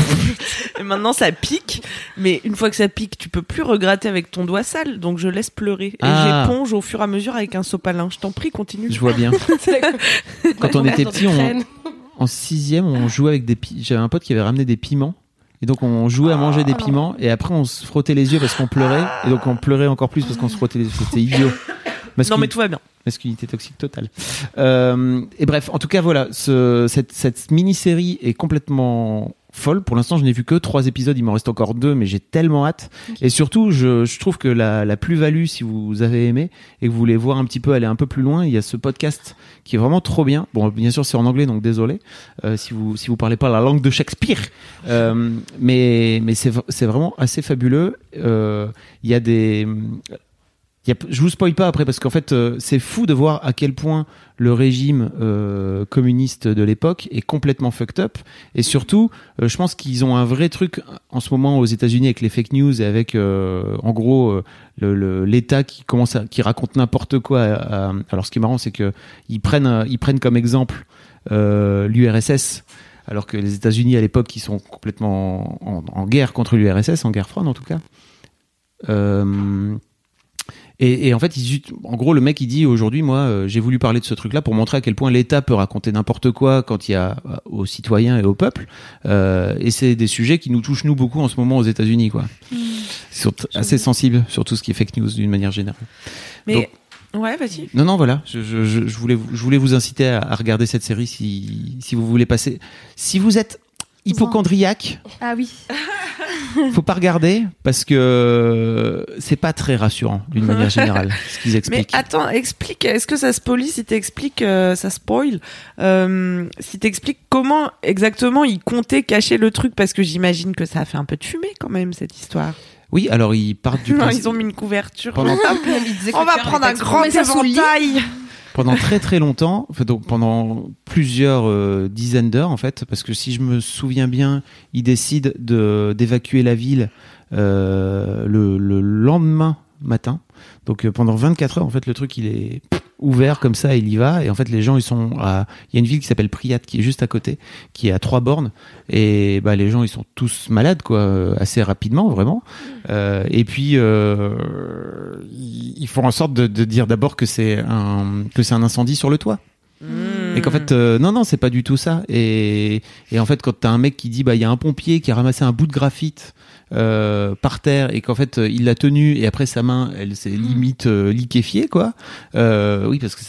Et maintenant ça pique. Mais une fois que ça pique, tu peux plus regratter avec ton doigt sale. Donc je laisse pleurer. Et Ah. j'éponge au fur et à mesure avec un sopalin. Je t'en prie, continue. je vois bien quand on était petit on, en sixième, on jouait avec des pi- J'avais un pote qui avait ramené des piments. Et donc on jouait à manger des piments et après on se frottait les yeux parce qu'on pleurait et donc on pleurait encore plus parce qu'on se frottait les yeux. C'était idiot. Non, mais tout va bien. masculinité toxique totale. Euh, et bref, en tout cas voilà, ce, cette, cette mini-série est complètement folle. Pour l'instant, je n'ai vu que trois épisodes, il m'en reste encore deux, mais j'ai tellement hâte. Et surtout, je, je trouve que la, la plus-value, si vous avez aimé et que vous voulez voir un petit peu aller un peu plus loin, il y a ce podcast qui est vraiment trop bien. Bon, bien sûr, c'est en anglais, donc désolé euh, si vous si vous parlez pas la langue de Shakespeare, Euh, mais mais c'est c'est vraiment assez fabuleux. Euh, Il y a des y a- je vous spoil pas après parce qu'en fait euh, c'est fou de voir à quel point le régime euh, communiste de l'époque est complètement fucked up et surtout euh, je pense qu'ils ont un vrai truc en ce moment aux États-Unis avec les fake news et avec en gros l'État qui commence qui raconte n'importe quoi. alors ce qui est marrant c'est que ils prennent ils prennent comme exemple l'URSS, alors que les États-Unis à l'époque, ils sont complètement en, en guerre contre l'URSS, en guerre froide en tout cas. Et, et en fait, ils en gros, le mec il dit aujourd'hui, moi, euh, j'ai voulu parler de ce truc-là pour montrer à quel point l'État peut raconter n'importe quoi quand il y a euh, aux citoyens et au peuple. Euh, et c'est des sujets qui nous touchent nous beaucoup en ce moment aux États-Unis, quoi. Tr- assez sensibles sur tout ce qui est fake news d'une manière générale. Mais Donc- ouais, vas-y. Non, non, voilà. Je, je, je, voulais, je voulais vous inciter à, à regarder cette série si, si vous voulez passer. Si vous êtes hypochondriaque, Ah oui. faut pas regarder parce que c'est pas très rassurant d'une manière générale ce qu'ils Mais expliquent. attends, explique. Est-ce que ça spoilie si t'expliques, euh, ça spoil euh, Si t'expliques comment exactement ils comptaient cacher le truc, parce que j'imagine que ça a fait un peu de fumée quand même cette histoire. Oui, alors ils partent du principe- ils ont mis une couverture. Pendant- On va prendre un grand éventail. Pendant très très longtemps, donc pendant plusieurs euh, dizaines d'heures en fait, parce que si je me souviens bien, ils décident de d'évacuer la ville euh, le, le lendemain matin. Donc euh, pendant 24 heures en fait, le truc il est ouvert comme ça, il y va et en fait les gens ils sont à il y a une ville qui s'appelle Priyat qui est juste à côté, qui est à trois bornes et bah les gens ils sont tous malades quoi, euh, assez rapidement vraiment. Euh, et puis euh, ils font en sorte de, de dire d'abord que c'est un que c'est un incendie sur le toit. Et qu'en fait, euh, non, non, c'est pas du tout ça. Et, et en fait, quand t'as un mec qui dit, bah, il y a un pompier qui a ramassé un bout de graphite euh, par terre et qu'en fait, euh, il l'a tenu et après sa main, elle s'est limite euh, liquéfiée, quoi. Euh, oui, parce que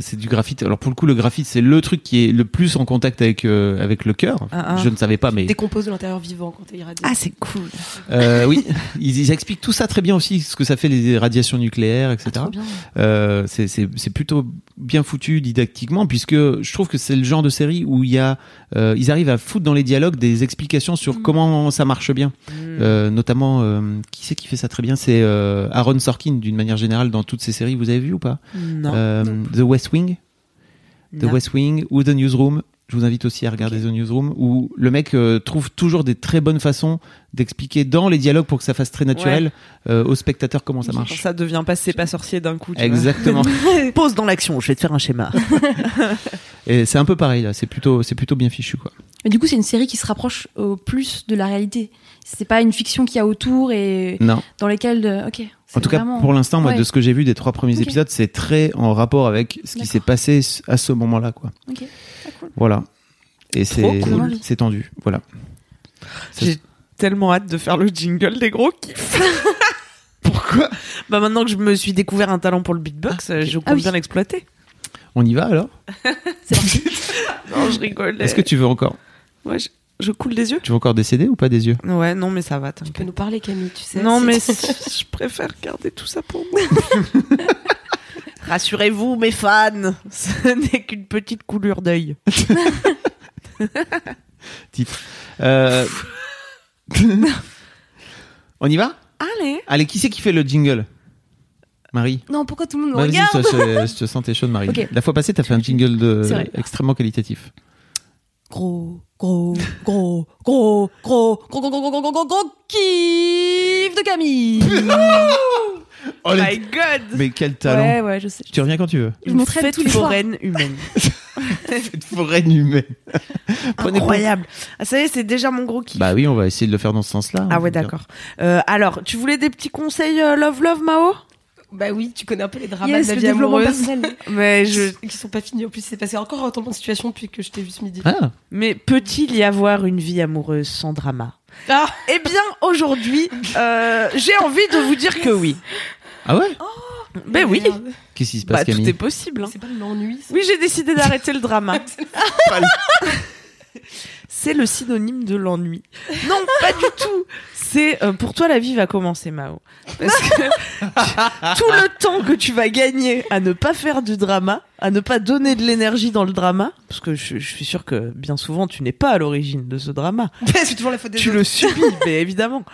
c'est du graphite. Alors pour le coup, le graphite, c'est le truc qui est le plus en contact avec euh, avec le cœur. Ah, ah. Je ne savais pas, mais Décompose de l'intérieur vivant quand t'es irradié. Ah, c'est cool. euh, oui, ils, ils expliquent tout ça très bien aussi, ce que ça fait les radiations nucléaires, etc. Euh, c'est c'est plutôt bien foutu didactiquement puisque je trouve que c'est le genre de série où il y a euh, ils arrivent à foutre dans les dialogues des explications sur comment ça marche bien. Euh, notamment euh, qui c'est qui fait ça très bien? C'est euh, Aaron Sorkin d'une manière générale dans toutes ces séries. Vous avez vu ou pas? Non. Euh, The West Wing. The Non. West Wing ou The Newsroom je vous invite aussi à regarder The Newsroom où le mec euh, trouve toujours des très bonnes façons d'expliquer dans les dialogues pour que ça fasse très naturel euh, aux spectateurs comment ça marche ça devient pas c'est pas sorcier d'un coup. tu vois. exactement Pause dans l'action. Je vais te faire un schéma. Et c'est un peu pareil là, c'est plutôt, c'est plutôt bien fichu quoi. Mais du coup, c'est une série qui se rapproche au plus de la réalité. C'est pas une fiction qu'il y a autour et Non. dans lesquelles. Ok. En tout cas, pour l'instant, moi, Ouais. de ce que j'ai vu des trois premiers épisodes, c'est très en rapport avec ce qui s'est passé à ce moment-là quoi. Ah, cool. Voilà. Et c'est, cool. c'est tendu. Voilà. J'ai tellement hâte de faire le jingle des gros kiffs. Pourquoi? Bah maintenant que je me suis découvert un talent pour le beatbox, euh, je compte Ah oui. bien l'exploiter. On y va alors? C'est parti. Non, je rigole. Est-ce que tu veux encore, Ouais, je, je coule des yeux tu veux encore décéder ou pas des yeux? Ouais, non, mais ça va, Tu peux nous parler, Camille, tu sais. Non, mais je préfère garder tout ça pour moi. Rassurez-vous, mes fans, ce n'est qu'une petite coulure d'œil. Titre. Euh... On y va Allez Allez, qui c'est qui fait le jingle Marie. Non, pourquoi tout le monde me Vas-y, regarde je, je te sens tes chaudes, Marie. Ok. La fois passée, t'as fait un jingle de C'est vrai. extrêmement qualitatif. Gros, gros, gros, gros, gros, gros, gros, gros, gros, gros, gros, gros, gros, kiff de Camille. Oh, My God Mais quel talent ouais, ouais, je sais. Tu reviens quand tu veux. Je m'entraîne tous les foraine humaine. Cette forêt humaine. Prenez Incroyable. Ah, ça y est, c'est déjà mon gros kiff. Bah oui, on va essayer de le faire dans ce sens-là. ah ouais, d'accord. Euh, alors, tu voulais des petits conseils euh, love love Mao? Bah oui, tu connais un peu les dramas Yes, de la le vie développement amoureuse. personnel. Mais je Qui sont pas finis en plus. C'est passé encore un temps de situation depuis que je t'ai vu ce midi. Ah, mais peut-il y avoir une vie amoureuse sans drama? Ah Eh bien, aujourd'hui, euh, j'ai envie de vous dire que oui. ah ouais Ben oui. Qu'est-ce qui se passe, Bah, tout Camille est possible. hein. C'est pas de l'ennui. Oui, j'ai décidé d'arrêter le drama. C'est le synonyme de l'ennui. Non, pas du tout. C'est euh, pour toi la vie va commencer, Mao. Parce que tout le temps que tu vas gagner à ne pas faire du drama, à ne pas donner de l'énergie dans le drama, parce que je, je suis sûr que bien souvent tu n'es pas à l'origine de ce drama. C'est toujours la faute des Tu autres. le subis, mais évidemment.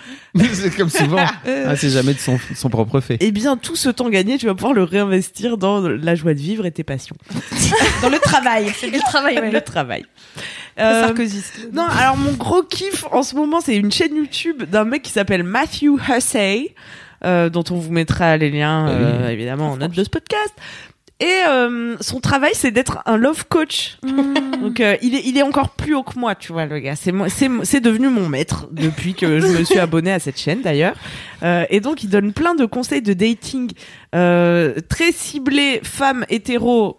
C'est comme souvent. Ah, c'est jamais de son, son propre fait. Eh bien, tout ce temps gagné, tu vas pouvoir le réinvestir dans la joie de vivre et tes passions. Dans le travail. Et le travail, ouais. Le travail. Euh, Sarkozyste. Non, alors mon gros kiff en ce moment, c'est une chaîne YouTube d'un mec qui s'appelle Matthew Hussey, euh, dont on vous mettra les liens, oui. euh, évidemment, en note de ce podcast. Et euh, son travail, c'est d'être un love coach. Mm. Donc euh, il est il est encore plus haut que moi, tu vois le gars. C'est c'est c'est devenu mon maître depuis que je me suis abonné à cette chaîne d'ailleurs. Euh, et donc il donne plein de conseils de dating euh, très ciblés femmes hétéros.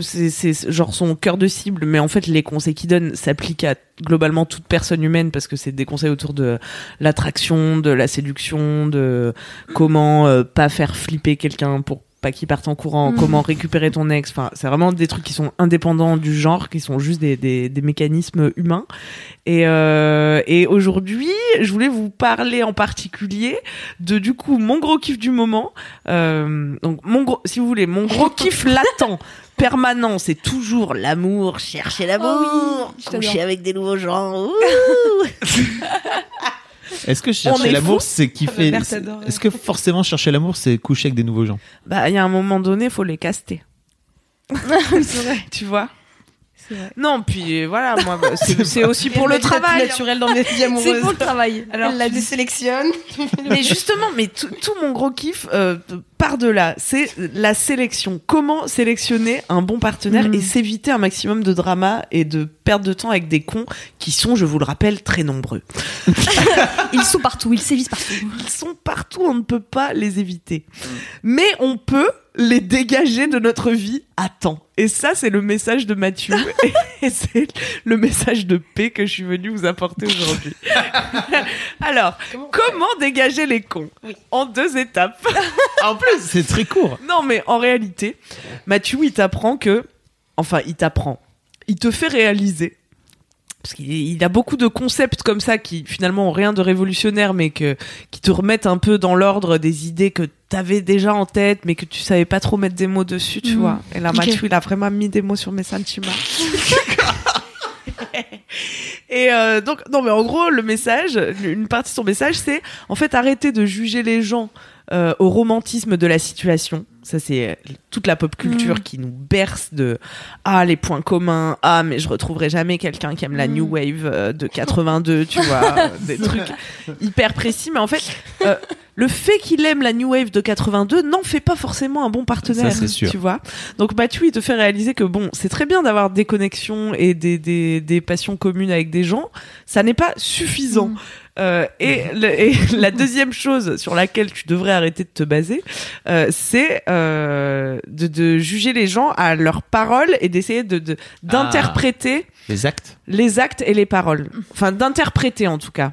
C'est genre son cœur de cible, mais en fait les conseils qu'il donne s'appliquent à globalement toute personne humaine parce que c'est des conseils autour de l'attraction, de la séduction, de comment euh, pas faire flipper quelqu'un pour pas qu'il parte en courant, Mhm. comment récupérer ton ex. Enfin, c'est vraiment des trucs qui sont indépendants du genre, qui sont juste des, des, des mécanismes humains. Et, euh, et aujourd'hui, je voulais vous parler en particulier de du coup mon gros kiff du moment. Euh, donc mon gros, si vous voulez, mon gros kiff latent. Permanent, c'est toujours l'amour, chercher l'amour, Oh coucher avec des nouveaux gens. ouh. Est-ce que chercher l'amour, c'est kiffer mère t'adore. Est-ce que forcément chercher l'amour, c'est coucher avec des nouveaux gens? Bah, il y a un moment donné, faut les caster. vrai. Tu vois? Vrai. Non, puis euh, voilà, moi, bah, c'est aussi pour le travail. naturel dans mes vies amoureuses. C'est pour le travail. Alors, Elle l'a désélectionnes. mais justement, mais tout tout mon gros kiff euh, part de là, c'est la sélection. Comment sélectionner un bon partenaire Mm. et s'éviter un maximum de drama et de perte de temps avec des cons qui sont, je vous le rappelle, très nombreux. Ils sont partout, ils sévissent partout. Ils sont partout, on ne peut pas les éviter. Mais on peut les dégager de notre vie à temps. Et ça, c'est le message de Mathieu. et c'est le message de paix que je suis venue vous apporter aujourd'hui. Alors, comment dégager les cons En deux étapes? En plus, c'est très court. Non, mais en réalité, Mathieu, il t'apprend que. Enfin, il t'apprend. Il te fait réaliser. Parce qu'il il a beaucoup de concepts comme ça qui finalement ont rien de révolutionnaire, mais que, qui te remettent un peu dans l'ordre des idées que t'avais déjà en tête, mais que tu savais pas trop mettre des mots dessus, tu Mhm. vois. Et là, Ok. Mathieu, il a vraiment mis des mots sur mes sentiments. Et euh, donc, non, mais en gros, le message, une partie de son message, c'est en fait arrêter de juger les gens euh, au romantisme de la situation. Ça, c'est euh, toute la pop culture Mm. qui nous berce de ah les points communs, ah mais je retrouverai jamais quelqu'un qui aime la Mm. new wave euh, de 82, tu vois, des trucs hyper précis. Mais en fait, euh, le fait qu'il aime la new wave de 82 n'en fait pas forcément un bon partenaire, Ça, c'est sûr. tu vois. Donc Mathieu, il te fait réaliser que bon, c'est très bien d'avoir des connexions et des, des, des passions communes avec des gens, ça n'est pas suffisant. Mm. Euh, et, le- et la deuxième chose sur laquelle tu devrais arrêter de te baser, euh, c'est euh, de, de juger les gens à leurs paroles et d'essayer de de- d'interpréter Les actes. les actes et les paroles. Enfin, d'interpréter en tout cas.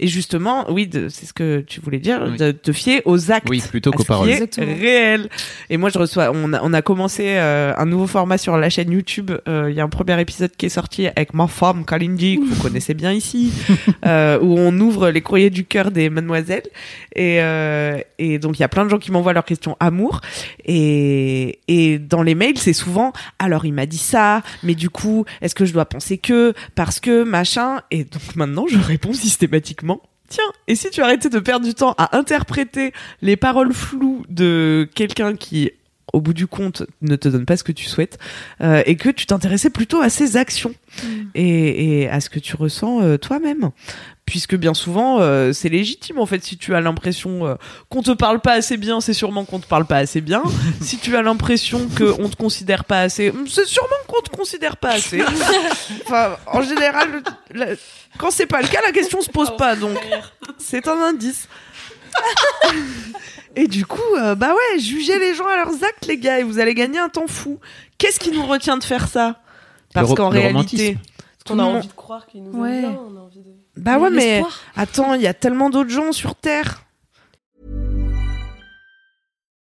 Et justement, oui, de- c'est ce que tu voulais dire, Oui. de te fier aux actes. Oui, plutôt à qu'aux paroles. réel. Et moi, je reçois, on a, on a commencé euh, un nouveau format sur la chaîne YouTube. Euh, Il y a un premier épisode qui est sorti avec ma femme, Kalindi, que vous connaissez bien ici, euh, où on ouvre les courriers du cœur des mademoiselles. Et, euh, et donc, il y a plein de gens qui m'envoient leurs questions amour. Et, et dans les mails, c'est souvent, alors il m'a dit ça, mais du coup, est-ce que je dois penser que, parce que, machin. Et donc maintenant, je réponds systématiquement. Tiens, et si tu arrêtais de perdre du temps à interpréter les paroles floues de quelqu'un qui, au bout du compte, ne te donne pas ce que tu souhaites, euh, et que tu t'intéressais plutôt à ses actions et, et à ce que tu ressens euh, toi-même. Puisque bien souvent euh, c'est légitime en fait si tu as l'impression qu'on te parle pas assez bien c'est sûrement qu'on te parle pas assez bien. Si tu as l'impression que on te considère pas assez hum, c'est sûrement qu'on te considère pas assez. Enfin en général le- la- quand c'est pas le cas la question se pose pas donc c'est un indice et du coup euh, bah ouais jugez les gens à leurs actes les gars et vous allez gagner un temps fou qu'est-ce qui nous retient de faire ça? Parce qu'en réalité On a envie de croire qu'il nous Ouais. aime bien. On a envie de... bah ouais mais attends il y a tellement d'autres gens sur terre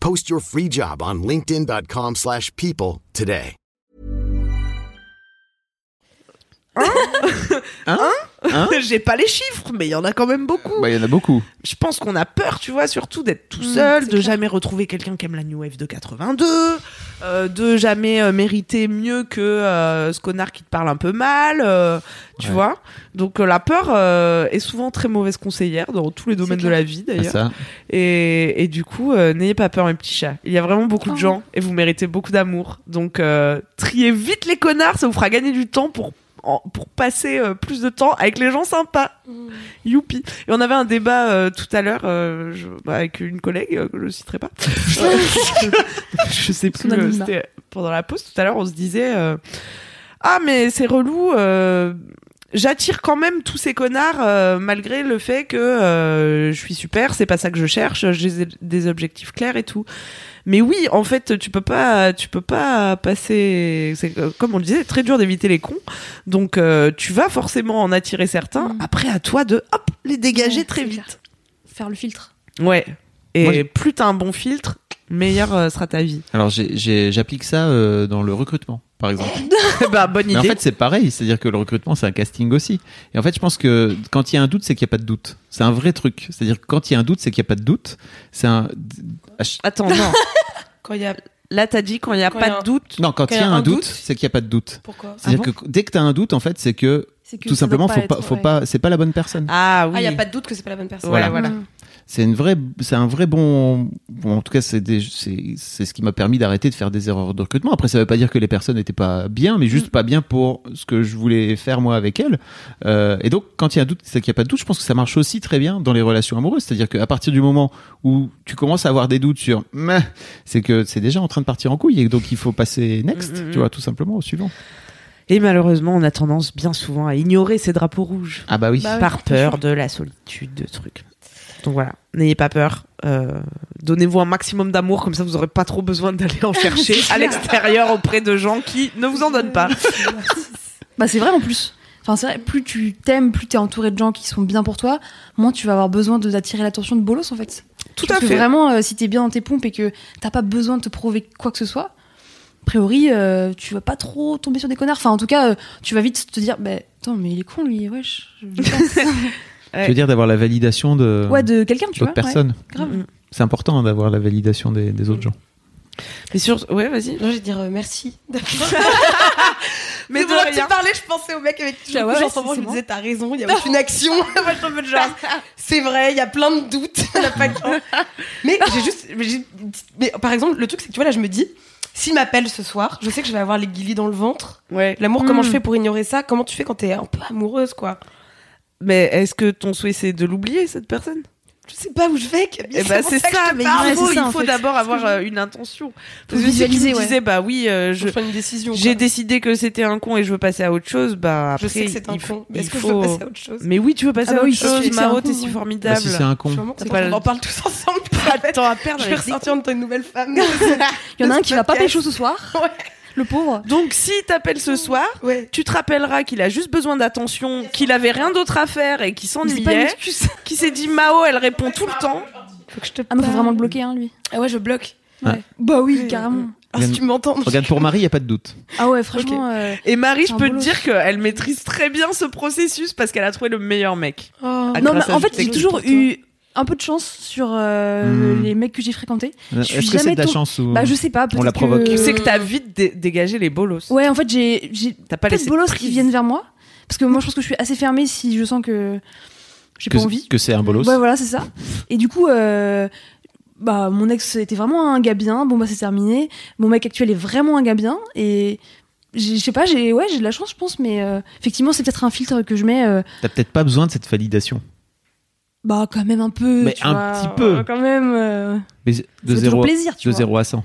Post your free job on linkedin.com/people slash people today. Hein J'ai pas les chiffres, mais il y en a quand même beaucoup. Bah, il y en a beaucoup. Je pense qu'on a peur, tu vois, surtout d'être tout Mm, seul, de clair. jamais retrouver quelqu'un qui aime la New Wave de 82, euh, de jamais euh, mériter mieux que euh, ce connard qui te parle un peu mal, euh, tu Ouais. vois. Donc euh, la peur euh, est souvent très mauvaise conseillère dans tous les domaines de la vie Ah, d'ailleurs. ça. Et, et du coup, euh, n'ayez pas peur, mes petits chats. Il y a vraiment beaucoup de Oh. gens et vous méritez beaucoup d'amour. Donc, euh, triez vite les connards, ça vous fera gagner du temps pour en- pour passer euh, plus de temps avec les gens sympas. Youpi. Et on avait un débat euh, tout à l'heure euh, je- bah, avec une collègue que je citerai pas. je sais plus. C'était pendant la pause tout à l'heure, on se disait ah mais c'est relou. J'attire quand même tous ces connards malgré le fait que je suis super, c'est pas ça que je cherche, j'ai des objectifs clairs et tout. Mais oui, en fait, tu peux pas, tu peux pas passer. C'est euh, comme on le disait, très dur d'éviter les cons. Donc, euh, tu vas forcément en attirer certains. Mm. Après, à toi de hop les dégager Ouais, très vite. clair. Faire le filtre. Ouais. Et Moi, plus t'as un bon filtre, meilleure euh, sera ta vie. Alors j'applique ça euh, dans le recrutement, par exemple. bah, bonne Mais idée. en fait, c'est pareil, c'est-à-dire que le recrutement, c'est un casting aussi. Et en fait, je pense que quand il y a un doute, c'est qu'il n'y a pas de doute. C'est un vrai truc. C'est-à-dire que quand il y a un doute, c'est qu'il n'y a pas de doute. C'est un. Attends, non. Quand il y a. Là, t'as dit quand il y a Quand pas il y a de un- doute. Non, quand il y a un doute, c'est qu'il n'y a pas de doute. Pourquoi C'est-à-dire Ah bon que dès que tu as un doute, en fait, c'est que tout simplement, faut être- pas, faut ouais. pas, c'est pas la bonne personne. Ah oui. Ah, il n'y a pas de doute que c'est pas la bonne personne. Voilà. voilà. C'est une vraie, c'est un vrai bon, bon, en tout cas, c'est des- c'est, c'est ce qui m'a permis d'arrêter de faire des erreurs de recrutement. Après, ça veut pas dire que les personnes n'étaient pas bien, mais Mm. juste pas bien pour ce que je voulais faire moi avec elles. Euh, et donc, quand il y a un doute, c'est qu'il n'y a pas de doute. Je pense que ça marche aussi très bien dans les relations amoureuses. C'est-à-dire qu'à partir du moment où tu commences à avoir des doutes sur, mais, c'est que c'est déjà en train de partir en couille et donc il faut passer next, Mm, mm, tu vois, tout simplement au suivant. Et malheureusement, on a tendance bien souvent à ignorer ces drapeaux rouges. Ah bah oui. Bah oui, par peur de la solitude, de trucs. Donc voilà, n'ayez pas peur. Euh, Donnez-vous un maximum d'amour, comme ça vous aurez pas trop besoin d'aller en chercher à l'extérieur auprès de gens qui ne vous en donnent pas. Bah c'est vrai en plus. Enfin c'est vrai, plus tu t'aimes, plus t'es entouré de gens qui sont bien pour toi, moins tu vas avoir besoin de d'attirer l'attention de bolos en fait. Tout Parce à que fait. vraiment, euh, si t'es bien dans tes pompes et que t'as pas besoin de te prouver quoi que ce soit, a priori, euh, tu vas pas trop tomber sur des connards. Enfin, en tout cas, euh, tu vas vite te dire, bah, attends, mais il est con lui, wesh. je passe. Tu veux dire d'avoir la validation de ouais, de quelqu'un, tu vois. d'autres personnes. ouais, grave. Mm. C'est important hein, d'avoir la validation des, des autres gens. Mais sur... Ouais, vas-y. Non, je vais dire euh, merci. Mais de rien. tu parlais, je pensais au mec avec qui Ah ouais, je ouais, je me disais, t'as raison, il y a aucune action. Moi, je suis un peu de genre, c'est vrai, il y a plein de doutes, a pas de. Mais j'ai juste, mais, par exemple, le truc, c'est que tu vois, là, je me dis, s'il m'appelle ce soir, je sais que je vais avoir les guillis dans le ventre. Ouais. L'amour, comment Mm. je fais pour ignorer ça? Comment tu fais quand t'es un peu amoureuse, quoi? Mais est-ce que ton souhait c'est de l'oublier cette personne? Je sais pas où je vais. Camille, Eh pour c'est ça, mais faut, Ouais, ça, il en faut d'abord avoir je- euh, une intention. Faut Parce que si tu me visualiser, disais bah oui, euh, Je je prends une décision. j'ai décidé que c'était un con et je veux passer à autre chose, bah après Je sais que c'est un il faut- con. Mais il est-ce que je faut- veux passer à autre chose? Mais oui, tu veux passer Ah bah à autre oui, si tu chose, Maro, t'es si. Bah, formidable. si c'est un con. Pas le- en parle tous ensemble. Attends à perdre Je vais ressortir de une nouvelle femme. Il y en a un qui va pas pécho ce soir. Ouais. Le pauvre. Donc si t'appelles ce soir, Ouais. tu te rappelleras qu'il a juste besoin d'attention, qu'il avait rien d'autre à faire et qu'il s'ennuyait, qui s'est dit Mao, elle répond tout le temps. Faut que je te Ah non, faut vraiment le bloquer, hein, lui. Ah ouais, je bloque. Bah oui, Ouais. carrément. Ah, si tu m'entends. Regarde, pour Marie, il n'y a pas de doute. Ah ouais, franchement. euh, Et Marie, je peux te dire qu'elle maîtrise très bien ce processus parce qu'elle a trouvé le meilleur mec. Oh. Ah, Non, mais en fait, j'ai toujours eu un peu de chance sur euh, Hmm. les mecs que j'ai fréquentés. suis Est-ce que c'est de la chance ou Bah, je sais pas. peut-être la provoque. que- Tu sais que t'as vite dé- dégagé les bolos. Ouais, en fait, j'ai pas laissé bolos prise. qui viennent vers moi. Parce que moi, je pense que je suis assez fermée si je sens que j'ai pas envie. que c'est un bolos Ouais, voilà, c'est ça. Et du coup, euh, bah, mon ex était vraiment un gars bien. Bon, bah, c'est terminé. Mon mec actuel est vraiment un gars bien. Et je sais pas, j'ai ouais, j'ai de la chance, je pense. Mais euh, effectivement, c'est peut-être un filtre que je mets. euh, T'as peut-être pas besoin de cette validation. Bah, quand même un peu. Mais tu un vois, petit peu. Quand même. euh, Mais de fait toujours 0, plaisir, tu de vois. 0 à 100.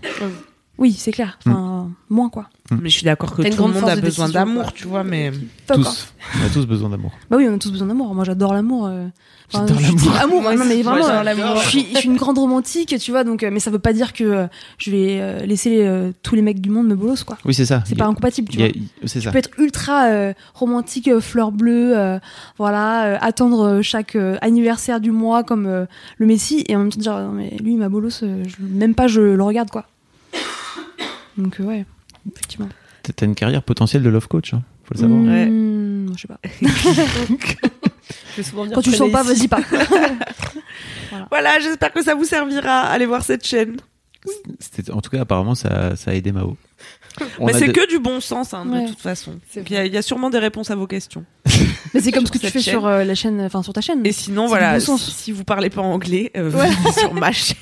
Oui, c'est clair. Enfin, moins quoi. Mais je suis d'accord que tout le monde a besoin d'amour, tu vois, mais. Tous. On a tous besoin d'amour. Bah oui, on a tous besoin d'amour. Moi, j'adore l'amour. euh. Enfin, J'adore l'amour. Amour, non mais vraiment. Je suis, je suis une grande romantique, tu vois. Donc, euh, mais ça veut pas dire que euh, je vais laisser tous les mecs du monde me bolos, quoi. Oui, c'est ça. C'est pas incompatible, tu vois. C'est Tu ça. peux être ultra euh, romantique, fleur bleue, euh, voilà, euh, attendre chaque euh, anniversaire du mois comme euh, le Messi et en même temps dire non mais lui il m'a bolos, euh, même pas je le regarde quoi. Donc euh, ouais, effectivement. T'as une carrière potentielle de love coach, hein, faut le savoir. Ouais. Mmh, je sais pas. Je vais souvent dire Quand tu le sens pas, vas-y pas. Voilà, j'espère que ça vous servira. Allez voir cette chaîne. En tout cas, apparemment, ça, ça a aidé Mao. Mais c'est de- que du bon sens, hein, Ouais. de toute façon. Il y, a- il y a sûrement des réponses à vos questions. Mais c'est comme ce que tu fais chaîne. sur euh, la chaîne, enfin sur ta chaîne. Et sinon, voilà, bon sens. si vous parlez pas anglais, euh, venez sur ma chaîne,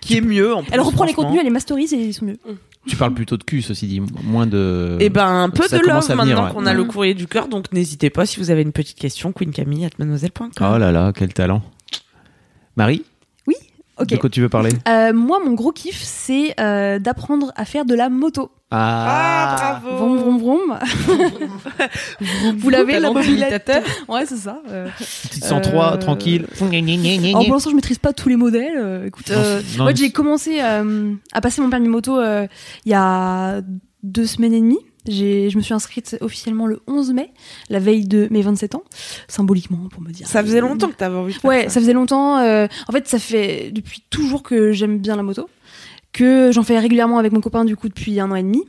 qui est mieux. En plus, Elle reprend les contenus, elle les masterise et ils sont mieux. Tu parles plutôt de cul, ceci dit, moins de. Et ben, un peu Ça de love venir, maintenant ouais. qu'on a le Mhm. courrier du cœur, donc n'hésitez pas si vous avez une petite question, queencamille@mademoiselle.com. Oh là là, quel talent. Marie, Ok. de quoi tu veux parler? Euh, moi, mon gros kiff, c'est euh, d'apprendre à faire de la moto. Ah, bravo. Vroom, vroom, vroom. Vous l'avez, la mobilette? Ouais, c'est ça. euh. Petite 103, Euh, tranquille. Alors, pour l'instant, je maîtrise pas tous les modèles. euh, écoute, Non, euh, non, moi, j'ai commencé euh, à passer mon permis moto euh, il y a deux semaines et demie. Je me suis inscrite officiellement le 11 mai, la veille de mes 27 ans, symboliquement pour me dire. Ça faisait longtemps que t'avais envie de faire Ouais, ça. ça faisait longtemps. euh, en fait, ça fait depuis toujours que j'aime bien la moto, que j'en fais régulièrement avec mon copain du coup depuis un an et demi,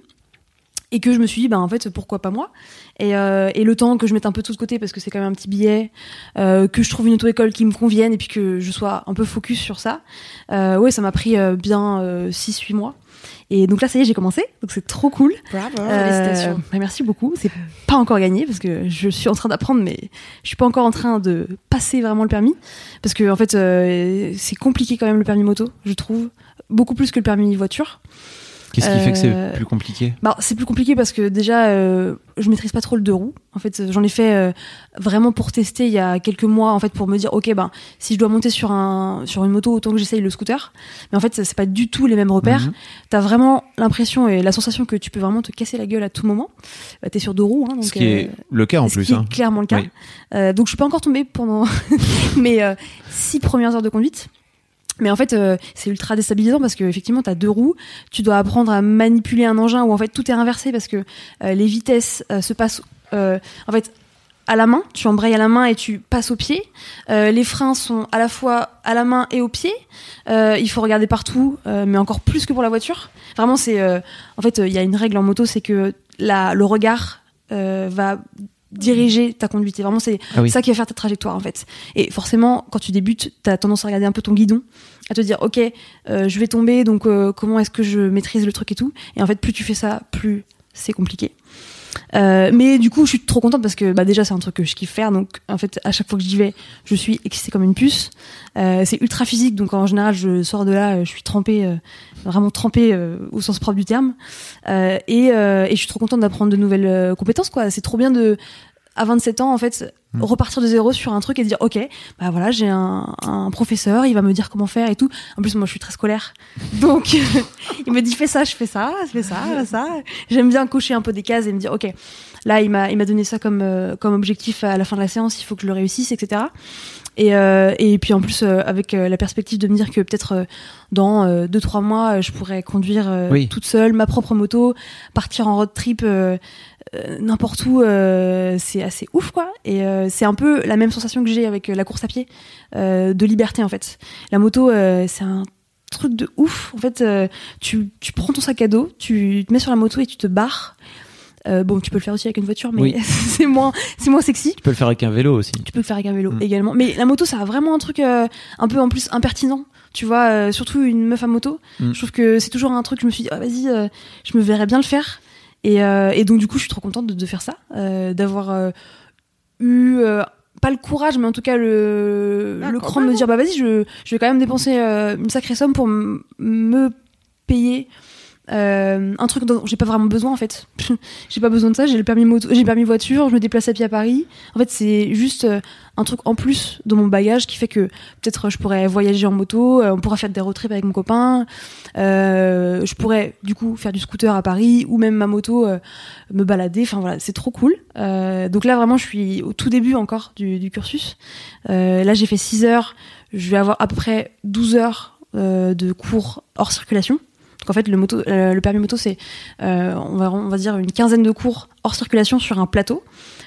et que je me suis dit, bah en fait, pourquoi pas moi? Et, euh, et le temps que je mette un peu tout de côté parce que c'est quand même un petit billet, euh, que je trouve une auto-école qui me convienne et puis que je sois un peu focus sur ça. Euh, ouais, ça m'a pris euh, bien 6-8 mois. Et donc là, ça y est, j'ai commencé, donc c'est trop cool. Bravo, Euh, bah, merci beaucoup. C'est pas encore gagné parce que je suis en train d'apprendre, mais je suis pas encore en train de passer vraiment le permis parce que en fait, euh, c'est compliqué quand même le permis moto, je trouve, beaucoup plus que le permis voiture. Qu'est-ce qui fait que c'est Euh, plus compliqué Bah, c'est plus compliqué parce que déjà, euh, je maîtrise pas trop le deux roues. En fait, j'en ai fait euh, vraiment pour tester il y a quelques mois, en fait, pour me dire, ok, ben, si je dois monter sur un sur une moto, autant que j'essaye le scooter. Mais en fait, c'est pas du tout les mêmes repères. Mhm. T'as vraiment l'impression et la sensation que tu peux vraiment te casser la gueule à tout moment. Bah, T'es sur deux roues, hein, donc. Ce qui est le cas en ce plus. qui hein. est clairement le cas. Oui. Euh, donc je suis pas encore tombée pendant mes euh, six premières heures de conduite. Mais en fait, euh, c'est ultra déstabilisant parce que effectivement, t'as deux roues. Tu dois apprendre à manipuler un engin où en fait tout est inversé parce que euh, les vitesses euh, se passent en fait à la main. Tu embrayes à la main et tu passes au pied. Les freins sont à la fois à la main et au pied. Il faut regarder partout, mais encore plus que pour la voiture. Vraiment, c'est en fait, il y a une règle en moto, c'est que le regard va diriger ta conduite. Et vraiment, c'est Ah oui. ça qui va faire ta trajectoire en fait. Et forcément, quand tu débutes, tu as tendance à regarder un peu ton guidon, à te dire ok, euh, je vais tomber, donc euh, comment est-ce que je maîtrise le truc et tout. Et en fait, plus tu fais ça, plus c'est compliqué. Euh, mais du coup, je suis trop contente parce que bah, déjà, c'est un truc que je kiffe faire. Donc, en fait, à chaque fois que j'y vais, je suis excitée comme une puce. Euh, c'est ultra physique, donc en général, je sors de là, euh, je suis trempée, euh, vraiment trempée euh, au sens propre du terme. Et, et je suis trop contente d'apprendre de nouvelles compétences. quoi. C'est trop bien de, à 27 ans, en fait, Mm. repartir de zéro sur un truc et dire, ok, bah voilà, j'ai un, un professeur, il va me dire comment faire et tout. En plus, moi, je suis très scolaire, donc il me dit fais ça, je fais ça, je fais ça, ça. J'aime bien cocher un peu des cases et me dire, ok, là, il m'a, il m'a donné ça comme euh, comme objectif à la fin de la séance, il faut que je le réussisse, etc. Et, euh, et puis en plus euh, avec euh, la perspective de me dire que peut-être dans euh, deux trois mois je pourrais conduire Oui. toute seule ma propre moto, partir en road trip euh, n'importe où, euh, c'est assez ouf quoi. Et euh, c'est un peu la même sensation que j'ai avec la course à pied, de liberté en fait. La moto, c'est un truc de ouf. En fait, tu, tu prends ton sac à dos, tu te mets sur la moto et tu te barres. Euh, bon, tu peux le faire aussi avec une voiture, mais Oui. c'est moins, c'est moins sexy. Tu peux le faire avec un vélo aussi. Tu peux le faire avec un vélo Mm. également. Mais la moto, ça a vraiment un truc euh, un peu en plus impertinent. Tu vois, euh, surtout une meuf à moto. Mm. Je trouve que c'est toujours un truc, je me suis dit, ah, vas-y, euh, je me verrais bien le faire. Et, euh, et donc, du coup, je suis trop contente de, de faire ça, euh, d'avoir euh, eu. euh, pas le courage, mais en tout cas le, Ah, le cran de me dire bah vas-y, je, je vais quand même dépenser euh, une sacrée somme pour me payer euh, un truc dont j'ai pas vraiment besoin en fait. j'ai pas besoin de ça, j'ai le permis moto, j'ai permis voiture, je me déplace à pied à Paris. En fait, c'est juste euh, un truc en plus dans mon bagage qui fait que peut-être euh, je pourrais voyager en moto, euh, on pourra faire des road trips avec mon copain, euh, je pourrais du coup faire du scooter à Paris ou même ma moto me balader. Enfin voilà, c'est trop cool. Donc là vraiment, je suis au tout début encore du, du cursus. Là, j'ai fait 6 heures. Je vais avoir à peu près 12 heures de cours hors circulation. Donc en fait, euh, le permis moto, c'est, euh, on, va, on va dire, une quinzaine de cours hors circulation sur un plateau.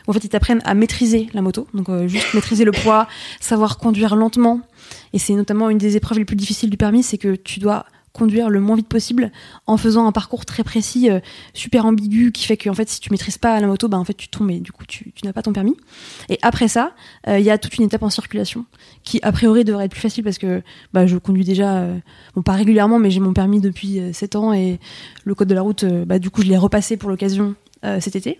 En fait, ils t'apprennent à maîtriser la moto. Donc euh, juste maîtriser le poids, savoir conduire lentement. Et c'est notamment une des épreuves les plus difficiles du permis, c'est que tu dois conduire le moins vite possible en faisant un parcours très précis, euh, super ambigu, qui fait que en fait, si tu maîtrises pas la moto, bah en fait tu tombes et du coup tu, tu n'as pas ton permis. Et après ça, euh, il y a toute une étape en circulation qui a priori devrait être plus facile parce que bah, je conduis déjà, euh, bon pas régulièrement, mais j'ai mon permis depuis 7 ans et le code de la route, bah, du coup je l'ai repassé pour l'occasion cet été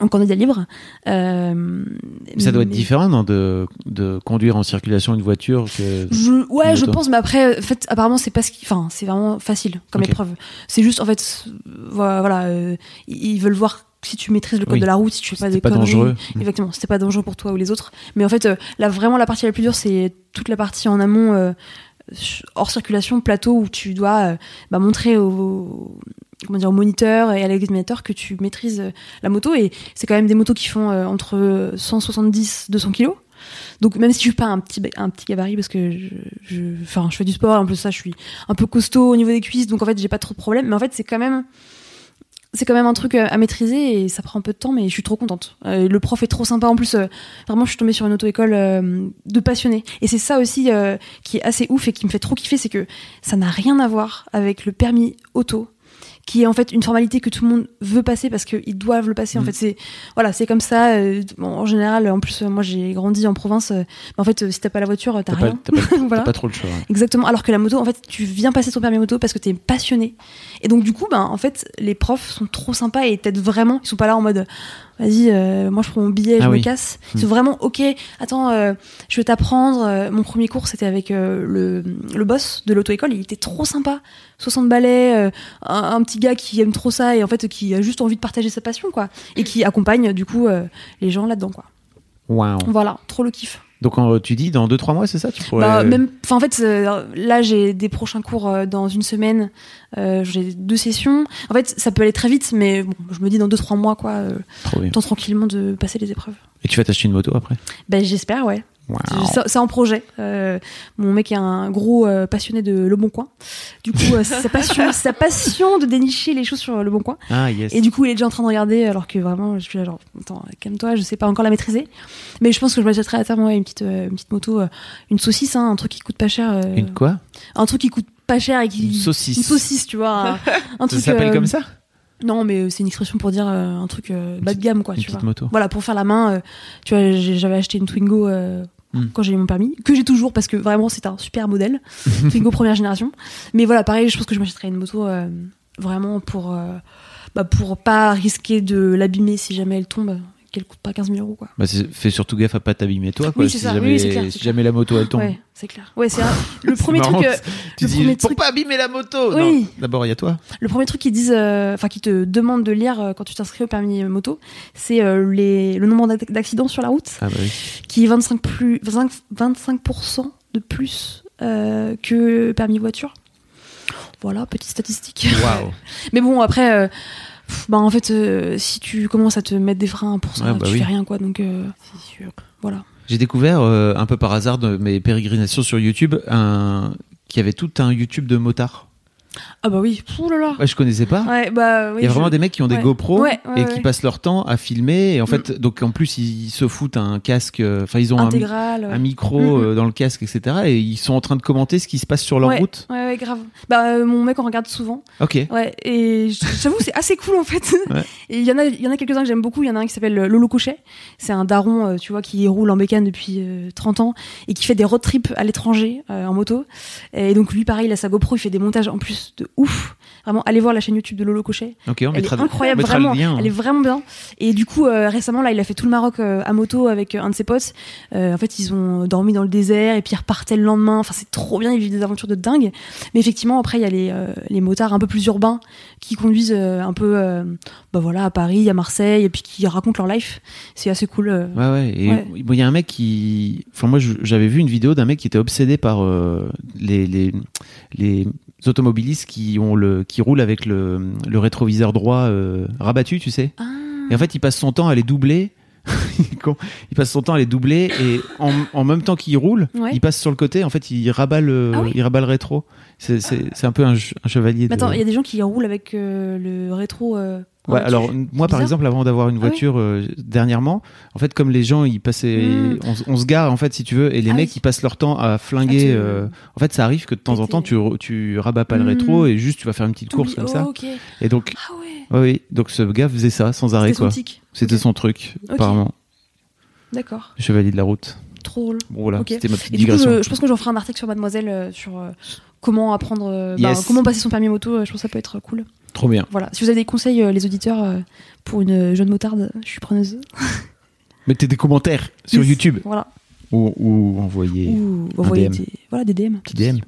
en candidat libre. Euh, Mais ça doit être mais- différent non, de, de conduire en circulation une voiture que. Je, ouais, Une je pense, mais après, en fait, apparemment, c'est pas ce qui, enfin, c'est vraiment facile comme Ok. épreuve. C'est juste, en fait, voilà, euh, ils veulent voir si tu maîtrises le code Oui. de la route, si tu fais pas des pas conneries. dangereux. Exactement, c'était pas dangereux pour toi ou les autres. Mais en fait, euh, là, vraiment, la partie la plus dure, c'est toute la partie en amont, euh, hors circulation, plateau, où tu dois euh, bah, montrer au, comment dire, au moniteur et à l'examinateur que tu maîtrises euh, la moto. Et c'est quand même des motos qui font euh, entre 170 200 kilos. Donc même si je suis pas un petit un petit gabarit parce que je enfin je fais du sport en plus ça je suis un peu costaud au niveau des cuisses donc en fait j'ai pas trop de problèmes mais en fait c'est quand même c'est quand même un truc euh, à maîtriser et ça prend un peu de temps mais je suis trop contente. Le prof est trop sympa en plus vraiment je suis tombée sur une auto-école de passionnés et c'est ça aussi qui est assez ouf et qui me fait trop kiffer c'est que ça n'a rien à voir avec le permis auto qui est en fait une formalité que tout le monde veut passer parce qu'ils doivent le passer. En Mm. fait, c'est voilà, c'est comme ça. euh, bon, en général, en plus, euh, moi j'ai grandi en province. euh, mais en fait, euh, si t'as pas la voiture, t'as pas, rien. t'as pas- t'as Voilà. pas trop le choix. Exactement. Alors que la moto, en fait, tu viens passer ton permis moto parce que t'es passionné. Et donc, du coup, ben, en fait, les profs sont trop sympas et t'aident vraiment. Ils sont pas là en mode, vas-y, euh, moi je prends mon billet, je Ah me casse. Ils Hmm. sont vraiment, ok, attends, euh, je vais t'apprendre. Euh, Mon premier cours, c'était avec euh, le, le boss de l'auto-école. Il était trop sympa. 60 balais, un, un petit gars qui aime trop ça et en fait qui a juste envie de partager sa passion, quoi. Et qui accompagne, du coup, les gens là-dedans, quoi. Waouh. Voilà, trop le kiff. Donc tu dis dans 2-3 mois, c'est ça tu pourrais... Bah, même, enfin, en fait, euh, là, j'ai des prochains cours euh, dans une semaine. Euh, j'ai deux sessions. En fait, ça peut aller très vite, mais bon, je me dis dans deux trois mois, quoi, euh, temps tranquillement de passer les épreuves. Et tu vas t'acheter une moto après? Ben, j'espère, ouais. C'est en projet. Euh, mon mec est un gros euh, passionné de Le Bon Coin. Du coup, euh, c'est sa passion, sa passion de dénicher les choses sur Le Bon Coin. Ah yes. Et du coup, il est déjà en train de regarder, alors que vraiment, je suis là, genre, attends, calme-toi, je sais pas encore la maîtriser. Mais je pense que je m'achèterai à terme ouais, une petite, une petite moto, une saucisse, hein, un truc qui coûte pas cher. Une quoi? un truc qui coûte pas cher et qui Une saucisse. une saucisse tu vois un, un Ça truc s'appelle comme ça? Non mais c'est une expression pour dire euh, un truc euh, bas de gamme quoi Une tu petite vois moto. voilà pour faire la main euh, tu vois j'avais acheté une Twingo Hmm. quand j'ai eu mon permis que j'ai toujours parce que vraiment c'est un super modèle. Twingo première génération. Mais voilà pareil je pense que je m'achèterais une moto euh, vraiment pour euh, bah, pour pas risquer de l'abîmer si jamais elle tombe qu'elle coûte pas 15 000 euros quoi Bah, fais surtout gaffe à pas t'abîmer toi. Quoi, Oui, si jamais, oui, clair, si jamais la moto elle tombe. ouais c'est clair ouais c'est le premier marrant, truc Tu le dis premier pour truc- pas abîmer la moto. Oui. D'abord il y a toi. Le premier truc qu'ils disent, euh, enfin qui te demandent de lire euh, quand tu t'inscris au permis moto, c'est euh, les, le nombre d'ac- d'accidents sur la route, Ah bah oui. qui est 25 plus 25, 25% de plus que permis voiture. Voilà, petite statistique. Waouh. Mais bon, après, pff, bah en fait, euh, si tu commences à te mettre des freins pour ça, Ouais, bah tu oui. fais rien quoi. Donc euh, voilà. J'ai découvert euh, un peu par hasard de mes pérégrinations sur YouTube un qui avait tout un YouTube de motards. Ah bah oui. Ouh là là. Ouais, je connaissais pas. Ouais, bah oui. Il y a vraiment je- des mecs qui ont des ouais. GoPro et qui passent leur temps à filmer. Et en fait, donc en plus, ils se foutent un casque. euh, Enfin, ils ont un, mi- Intégral. un micro Mm, mm. euh, dans le casque, etc. Et ils sont en train de commenter ce qui se passe sur leur route. Ouais, grave. Bah euh, mon mec on regarde souvent. Ok. Ouais, et j'avoue, c'est assez cool en fait. Et il y en a, il y en a quelques-uns que j'aime beaucoup. Il y en a un qui s'appelle Lolo Cochet. C'est un daron, euh, tu vois, qui roule en bécane depuis euh, 30 ans et qui fait des road trips à l'étranger en moto. Et donc lui, pareil, il a sa GoPro, il fait des montages en plus de ouf. Vraiment, allez voir la chaîne YouTube de Lolo Cochet. On Elle mettra, est incroyable, on vraiment. lien. hein. Elle est vraiment bien. Et du coup, euh, récemment, là, il a fait tout le Maroc euh, à moto avec euh, un de ses potes. En fait, ils ont dormi dans le désert et puis ils repartaient le lendemain. Enfin, c'est trop bien. Ils vivent des aventures de dingue. Mais effectivement, après, il y a les, les motards un peu plus urbains qui conduisent un peu, bah voilà, à Paris, à Marseille, et puis qui racontent leur life. C'est assez cool. Ouais, ouais. Et Ouais. bon, il y a un mec qui. Enfin, moi, j'avais vu une vidéo d'un mec qui était obsédé par les, les, les automobilistes qui, ont le, qui roulent avec le, le rétroviseur droit euh, rabattu, tu sais. Ah. Et en fait, il passe son temps à les doubler. Il passe son temps à les doubler et en, en même temps qu'il roule, Ouais. il passe sur le côté. En fait, il rabat le, Ah oui il rabat le rétro. C'est- un peu un, ch- un chevalier. Mais attends, il y a des gens qui roulent avec euh, le rétro euh, Ouais, Ok. alors moi par exemple avant d'avoir une Ah oui voiture euh, dernièrement, en fait comme les gens ils passaient, Mm. on, se gare en fait si tu veux et les Ah mecs oui. ils passent leur temps à flinguer. Ah, tu- euh, en fait ça arrive que de temps en temps tu tu rabats pas le Mm. rétro et juste tu vas faire une petite course comme ça. Oh, ok. Et donc Ah ouais. ouais, oui donc ce gars faisait ça sans arrêt C'était son quoi. C'était son truc apparemment. D'accord. Chevalier de la route. Trop drôle. Bon voilà Ok. c'était ma petite Et du coup, digression. je, je pense que j'en ferai un article sur Mademoiselle euh, sur euh, comment apprendre, euh, bah, comment passer son permis moto. euh, Je pense que ça peut être cool. Trop bien. Voilà. Si vous avez des conseils, euh, les auditeurs, pour une jeune motarde, je suis preneuse. Mettez des commentaires sur Yes. YouTube Voilà. ou, ou envoyez Ou DM. des, voilà, des DM. petit DM.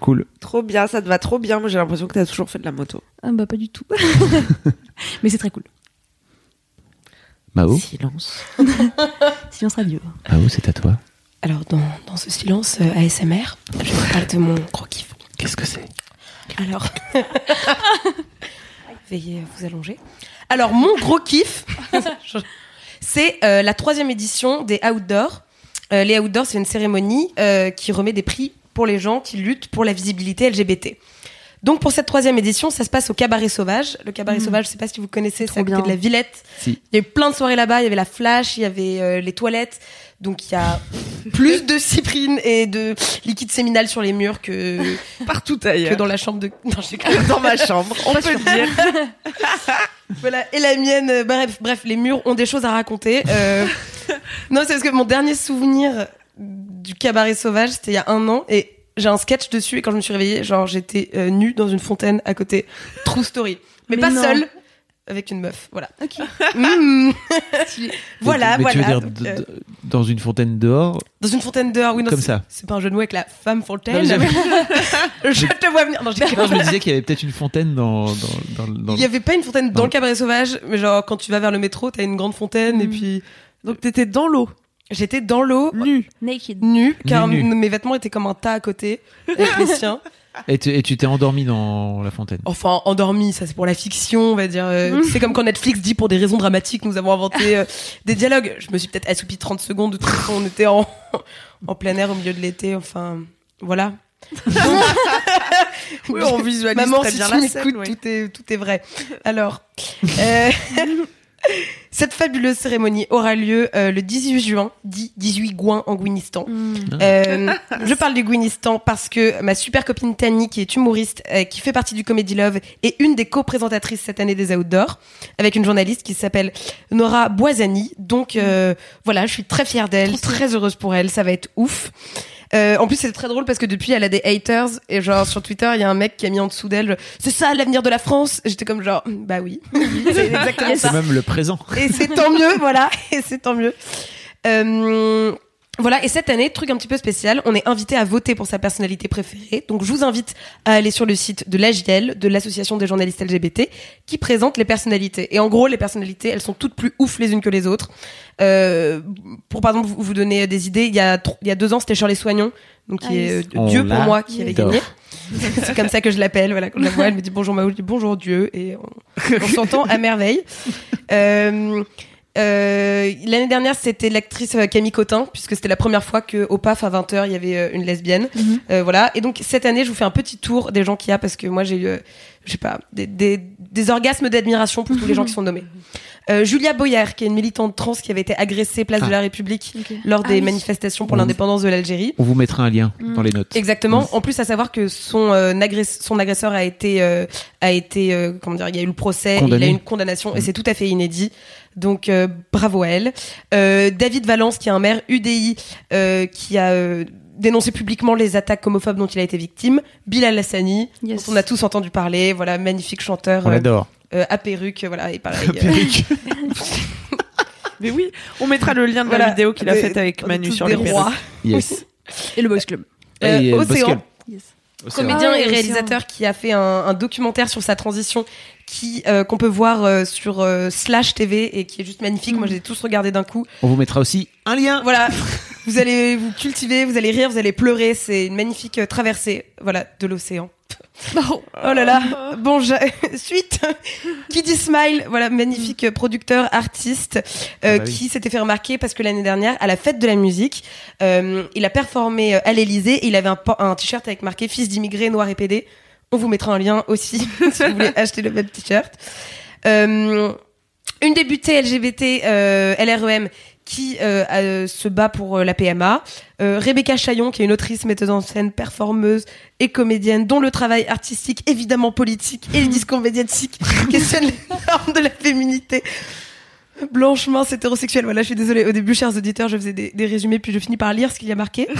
Cool. Trop bien, ça te va trop bien. Moi, j'ai l'impression que t'as toujours fait de la moto. Ah bah pas du tout. Mais c'est très cool. Mao, Silence. Silence radio. Mao c'est à toi. Alors, dans, dans ce silence euh, ASMR, je vous parler de mon gros kiff. Qu'est-ce que c'est? Alors, veuillez vous allonger. Alors, mon gros kiff, c'est euh, la troisième édition des Outdoors. Euh, les Outdoors, c'est une cérémonie euh, qui remet des prix pour les gens qui luttent pour la visibilité LGBT. Donc, pour cette troisième édition, ça se passe au Cabaret Sauvage. Le Cabaret Sauvage, je sais pas si vous connaissez, c'est trop à côté bien. de la Villette. Si. Il y a eu plein de soirées là-bas. Il y avait la Flash, il y avait euh, les toilettes. Donc, il y a plus de cyprine et de liquide séminal sur les murs que, Partout que ailleurs. dans la chambre de. Non, j'ai dans ma chambre, on peut le dire. Voilà, et la mienne, euh, bref, bref, les murs ont des choses à raconter. Euh, non, c'est parce que mon dernier souvenir du cabaret sauvage, c'était il y a un an, et j'ai un sketch dessus, et quand je me suis réveillée, genre, j'étais euh, nue dans une fontaine à côté. True story. Mais, Mais pas non. seule, avec une meuf, voilà. Ok. Mm. voilà, Mais tu veux voilà. dire donc, euh, dans une fontaine dehors dans une fontaine dehors, oui, non, Comme c'est- ça. C'est pas un jeu de mots avec la femme fontaine. je te vois venir. Non, j'ai- Non, je me disais qu'il y avait peut-être une fontaine dans, dans, dans, dans Il y avait pas une fontaine dans le cabaret sauvage, mais genre, quand tu vas vers le métro, t'as une grande fontaine, et Mm. puis Donc, t'étais dans l'eau, j'étais dans l'eau, nu. Naked. nu, car Nu, nu. mes vêtements étaient comme un tas à côté, avec les siens. Et tu et tu t'es endormi dans la fontaine. Enfin, endormi, ça c'est pour la fiction, on va dire. euh, C'est comme quand Netflix dit pour des raisons dramatiques, nous avons inventé euh, des dialogues. Je me suis peut-être assoupie 30 secondes, de toute façon, on était en, en plein air au milieu de l'été, enfin, voilà. Oui, on visualise Maman, très si bien tu la scène. m'écoutes, oui. tout, est, tout est vrai. Alors, euh, cette fabuleuse cérémonie aura lieu euh, le 18 juin, dit 18 Gouin en Guinistan. Mm. Euh, je parle du Guinistan parce que ma super copine Tani, qui est humoriste, euh, qui fait partie du Comedy Love, est une des co-présentatrices cette année des Outdoors, avec une journaliste qui s'appelle Nora Boisani. Donc euh, voilà, je suis très fière d'elle, très heureuse pour elle, ça va être ouf. Euh, en plus, c'est très drôle parce que depuis, elle a des haters et genre sur Twitter, il y a un mec qui a mis en dessous d'elle, c'est ça l'avenir de la France. J'étais comme genre, bah oui, c'est exactement ça. C'est même le présent. Et c'est tant mieux, voilà. Et c'est tant mieux. Euh, voilà, et cette année, truc un petit peu spécial, on est invité à voter pour sa personnalité préférée. Donc je vous invite à aller sur le site de l'AJL, de l'Association des journalistes LGBT, qui présente les personnalités. Et en gros, les personnalités, elles sont toutes plus ouf les unes que les autres. Euh, pour par exemple vous, vous donner des idées, il y a, il y a deux ans, c'était Shirley Soignon, donc qui Ah, est euh, Dieu pour moi, qui avait gagné. C'est comme ça que je l'appelle. Voilà, quand je la vois, elle me dit bonjour Mao, je dis bonjour Dieu, et on, on s'entend à merveille. Euh, euh, L'année dernière, c'était l'actrice euh, Camille Cotin, puisque c'était la première fois que au PAF à 20h, il y avait euh, une lesbienne. Mhm. Euh, voilà. Et donc cette année, je vous fais un petit tour des gens qu'il y a, parce que moi j'ai eu, euh, je sais pas, des, des, des orgasmes d'admiration pour tous les gens qui sont nommés. Euh, Julia Boyer, qui est une militante trans qui avait été agressée place Ah. de la République Ok. lors Ah des oui. manifestations pour l'indépendance de l'Algérie. On vous mettra un lien Mm. dans les notes. Exactement. En plus, à savoir que son, euh, agress- son agresseur a été, euh, a été, euh, comment dire, il y a eu le procès, Condamné. il a eu une condamnation, et Mm. c'est tout à fait inédit. Donc, euh, bravo à elle. Euh, David Valence, qui est un maire UDI, euh, qui a dénoncé publiquement les attaques homophobes dont il a été victime. Bilal Hassani, Yes. dont on a tous entendu parler. Voilà, magnifique chanteur On euh, l'adore. euh, à perruque, voilà, et pareil. Perruque. Mais oui, on mettra le lien de la vidéo qu'il a faite avec Manu sur les rois. Yes. Et le Boys Club. Euh, Et, euh, Océan. Boscal. Yes. Océan. comédien Ah et aussi, réalisateur qui a fait un, un documentaire sur sa transition qui euh, qu'on peut voir euh, sur euh, Slash TV et qui est juste magnifique. Moi, j'ai tous regardé d'un coup. On vous mettra aussi un lien. Voilà, vous allez vous cultiver, vous allez rire, vous allez pleurer. C'est une magnifique euh, traversée, voilà, de l'océan. Oh là là. Bon, je- suite. qui dit Smile, voilà, magnifique euh, producteur, artiste, euh, Ah bah oui. qui s'était fait remarquer parce que l'année dernière, à la fête de la musique, euh, il a performé euh, à l'Elysée et il avait un, t-shirt avec marqué Fils d'immigrés, noir et pédé. On vous mettra un lien aussi si vous voulez acheter le même t-shirt. Euh, une députée LGBT euh, LREM qui euh, euh, se bat pour euh, la PMA. Rebecca Chaillon, qui est une autrice, metteuse en scène, performeuse et comédienne, dont le travail artistique, évidemment politique, et les discours médiatiques questionnent les normes de la féminité. Blanche, mince, hétérosexuelle. Voilà, je suis désolée. Au début, chers auditeurs, je faisais des, des résumés, puis je finis par lire ce qu'il y a marqué.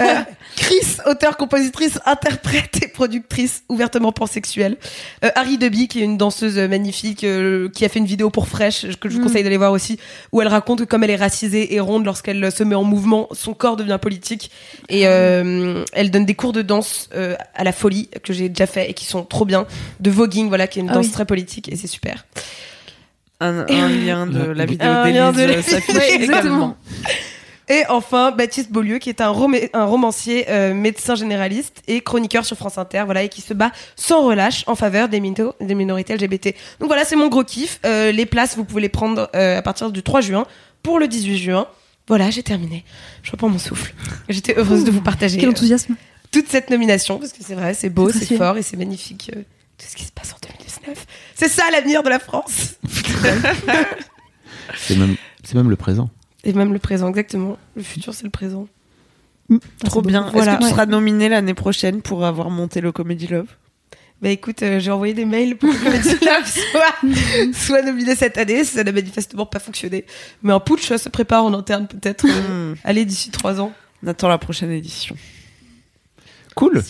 Euh, Chris, auteur, compositrice, interprète et productrice ouvertement pansexuelle. Euh, Harry Deby, qui est une danseuse magnifique, euh, qui a fait une vidéo pour Fresh, que je vous Mm. conseille d'aller voir aussi, où elle raconte que comme elle est racisée et ronde, lorsqu'elle se met en mouvement, son corps devient politique. Et euh, elle donne des cours de danse à la folie, que j'ai déjà fait et qui sont trop bien. De voguing, voilà, qui est une Ah danse oui. très politique, et c'est super. Un, un lien de la vidéo Un lien de d'Élise la- s'affiche Ouais, également. exactement. Et enfin, Baptiste Beaulieu, qui est un, romé- un romancier, euh, médecin généraliste et chroniqueur sur France Inter, voilà, et qui se bat sans relâche en faveur des, minto- des minorités LGBT. Donc voilà, c'est mon gros kiff. Euh, les places, vous pouvez les prendre euh, à partir du 3 juin pour le 18 juin. Voilà, j'ai terminé. Je reprends mon souffle. J'étais heureuse de vous partager Quel euh, enthousiasme. toute cette nomination, parce que c'est vrai, c'est beau, C'est c'est précieux. fort et c'est magnifique. euh, tout ce qui se passe en 2019. C'est ça l'avenir de la France. C'est même, c'est même le présent. Et même le présent, exactement. Le futur, c'est le présent. Trop bien. Voilà. Est-ce que tu Ouais. seras nominé l'année prochaine pour avoir monté le Comedy Love Bah écoute, euh, j'ai envoyé des mails pour que Comedy Love soit, soit nominé cette année. Ça n'a manifestement pas fonctionné. Mais un putsch se prépare en interne peut-être. euh, Hmm. Allez, d'ici trois ans. On attend la prochaine édition. Cool.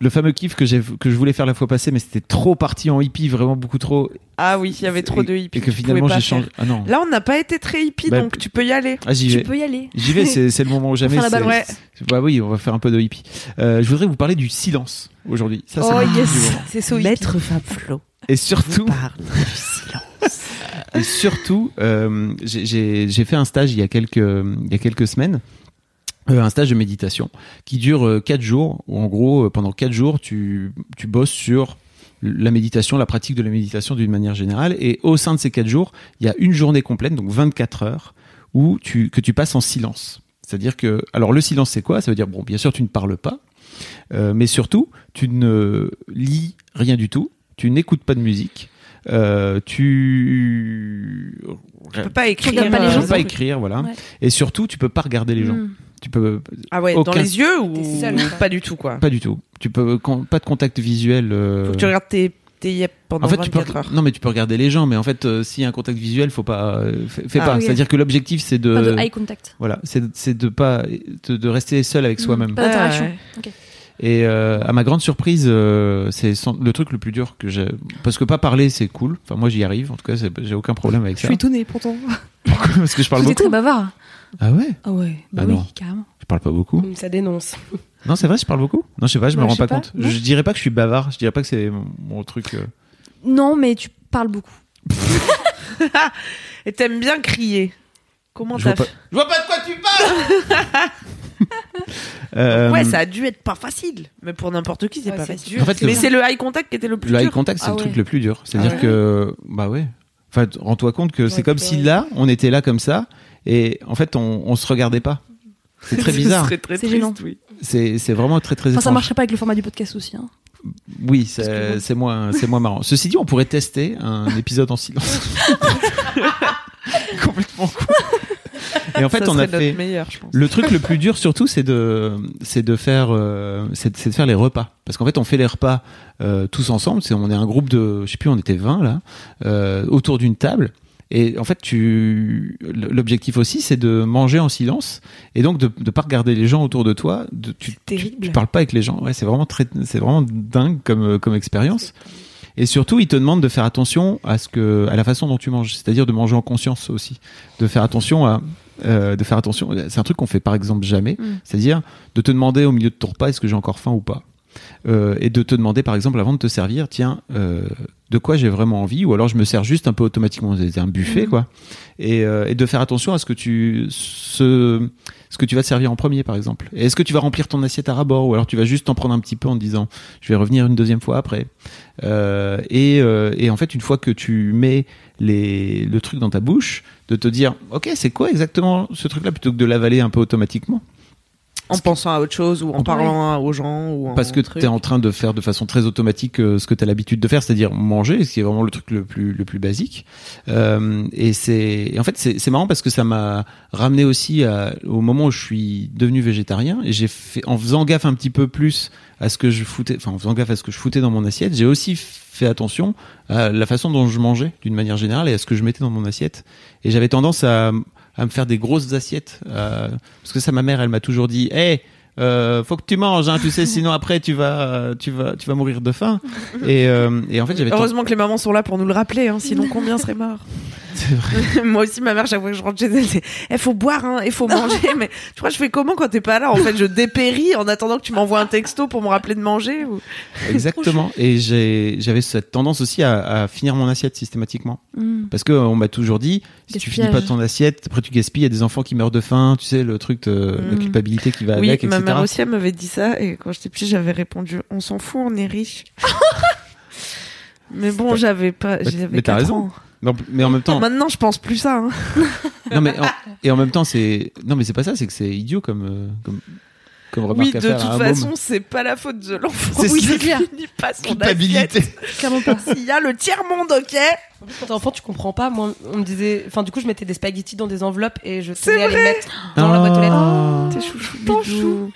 Le fameux kiff que, j'ai, que je voulais faire la fois passée, mais c'était trop parti en hippie, vraiment beaucoup trop. Ah oui, il y avait trop de hippies. Et que tu finalement j'ai changé. Ah non. Là, on n'a pas été très hippie, Bah, donc tu peux y aller. Ah, j'y Tu vais. peux y aller. J'y vais, c'est, c'est le moment ou jamais. balle, ouais. Bah oui, on va faire un peu de hippie. Euh, je voudrais vous parler du silence aujourd'hui. Ça, c'est Oh, yes. C'est so hippie. Maître Fab Flo Et vous surtout, parle du silence. Et surtout, euh, j'ai fait un stage il y a quelques, il y a quelques semaines. Euh, un stage de méditation qui dure euh, quatre jours où en gros euh, pendant quatre jours tu, tu bosses sur la méditation, la pratique de la méditation d'une manière générale et au sein de ces quatre jours il y a une journée complète donc 24 heures où tu, que tu passes en silence c'est-à-dire que alors le silence c'est quoi? Ça veut dire bon bien sûr tu ne parles pas euh, mais surtout tu ne lis rien du tout tu n'écoutes pas de musique euh, tu Tu peux pas écrire. pas les tu gens. peux pas écrire, voilà. Ouais. Et surtout, tu peux pas regarder les gens. Mm. Tu peux Ah ouais, dans les yeux ou T'es seul, pas du tout quoi. pas du tout. Tu peux con- pas de contact visuel. euh, Faut que tu regardes tes, tes yep pendant En fait, tu peux 24 heures. non mais tu peux regarder les gens, mais en fait, euh, s'il y a un contact visuel, faut pas, euh, fais, fais Ah, pas. C'est-à-dire que l'objectif, c'est de, Pas de eye contact. voilà, c'est c'est de pas, de, de rester seul avec Mm. soi-même. Pas d'interaction. Ah ouais. Et euh, à ma grande surprise, euh, c'est le truc le plus dur que j'ai, parce que pas parler, c'est cool. Enfin, moi, j'y arrive. En tout cas, j'ai aucun problème avec Je ça. suis étonnée pourtant. Pourquoi? Parce que je parle Vous êtes très beaucoup. bavard. Ah ouais Ah ouais, bah Ah oui, non. carrément. Je parle pas beaucoup. Ça dénonce. Non, c'est vrai, je parle beaucoup. Non, je sais pas, je me Ouais, rends je pas, pas, compte. non. Je dirais pas que je suis bavard. Je dirais pas que c'est mon, truc. euh. Non, mais tu parles beaucoup. Et t'aimes bien crier. Comment Je t'as vois, pas... fait? Je vois pas de quoi tu parles. Euh, Ouais, ça a dû être pas facile. Mais pour n'importe qui, c'est Ouais, pas c'est facile. dur. En fait, le- mais c'est le eye contact qui était le plus Le eye dur. contact, c'est Ah le ouais. truc le plus dur. C'est-à-dire Ah ouais. que, bah ouais. Enfin, t- rends-toi compte que c'est Ouais, comme c'est si là, on était là comme ça, et en fait, on, on se regardait pas. C'est très bizarre. C'est triste, gênant. oui. C'est vraiment très très Enfin, ça étrange. marcherait pas avec le format du podcast aussi. Hein. Oui, c'est moins, c'est moins marrant. Ceci dit, on pourrait tester un épisode en silence. Complètement con. Et en fait, Ça on a fait. meilleur, je pense. Le truc le plus dur surtout, c'est de, c'est de faire, euh, c'est c'est de faire les repas. Parce qu'en fait, on fait les repas euh, tous ensemble. C'est, on est un groupe de, je sais plus, on était 20 là, euh, autour d'une table. Et en fait, tu, l'objectif aussi, c'est de manger en silence et donc de ne pas regarder les gens autour de toi. De, tu, tu, terrible. tu parles pas avec les gens. Ouais, c'est vraiment très, c'est vraiment dingue comme comme expérience. Et surtout, ils te demandent de faire attention à ce que, à la façon dont tu manges, c'est-à-dire de manger en conscience aussi, de faire attention à, euh, de faire attention. C'est un truc qu'on fait par exemple jamais, Mm. c'est-à-dire de te demander au milieu de ton repas est-ce que j'ai encore faim ou pas, Euh, et de te demander par exemple avant de te servir, tiens, euh, de quoi j'ai vraiment envie, ou alors je me sers juste un peu automatiquement, c'est un buffet Mm. quoi, et, euh, et de faire attention à ce que tu, ce, ce que tu vas te servir en premier par exemple. Est-ce que tu vas remplir ton assiette à rabord, ou alors tu vas juste t'en prendre un petit peu en te disant je vais revenir une deuxième fois après. Euh, et, euh, et en fait, une fois que tu mets les, le truc dans ta bouche, de te dire, ok, c'est quoi exactement ce truc-là, plutôt que de l'avaler un peu automatiquement. En pensant à autre chose ou en parlant aux gens ou en parce que tu es en train de faire de façon très automatique euh, ce que tu as l'habitude de faire, c'est-à-dire manger, ce qui est vraiment le truc le plus le plus basique. Euh, et c'est en fait c'est c'est marrant parce que ça m'a ramené aussi à- au moment où je suis devenu végétarien et j'ai fait en faisant gaffe un petit peu plus à ce que je foutais, enfin en faisant gaffe à ce que je foutais dans mon assiette, j'ai aussi fait attention à la façon dont je mangeais d'une manière générale et à ce que je mettais dans mon assiette. Et j'avais tendance à à me faire des grosses assiettes euh, parce que ça ma mère elle m'a toujours dit hey euh, faut que tu manges hein, tu sais sinon après tu vas tu vas tu vas mourir de faim. Et, euh, et en fait j'avais Heureusement que les mamans sont là pour nous le rappeler, hein, sinon combien serait mort C'est vrai. Moi aussi, ma mère, chaque fois que je rentre chez elle, c'est il faut boire, hein, il faut manger. mais tu vois, je fais comment quand t'es pas là En fait, je dépéris en attendant que tu m'envoies un texto pour me rappeler de manger. Ou... exactement et j'avais cette tendance aussi à, à finir mon assiette systématiquement Mm. parce que euh, on m'a toujours dit si tu finis pas ton assiette après tu gaspilles il y a des enfants qui meurent de faim tu sais le truc de la Mm. culpabilité qui va oui, avec ma etc mère aussi, elle m'avait dit ça. Et quand j'étais petite, j'avais répondu on s'en fout, on est riche. mais bon, j'avais pas. Mais- J'avais mais t'as raison. ans. Non, mais en même temps Maintenant, je pense plus ça. hein. non mais en- et en même temps c'est non mais c'est pas ça c'est que c'est idiot comme euh, comme comme remarque Oui, à de faire toute à un façon, c'est pas la faute de l'enfant. C'est Oui, c'est clair. finit pas son culpabilité assiette. Clairement pas. S'il y a le tiers monde, ok. En plus, quand t'es enfant, tu comprends pas. Moi, on me disait. Enfin, du coup, je mettais des spaghettis dans des enveloppes et je C'est tenais à les vrai mettre dans la boîte aux lettres. Ah. T'es chouchou, bidou.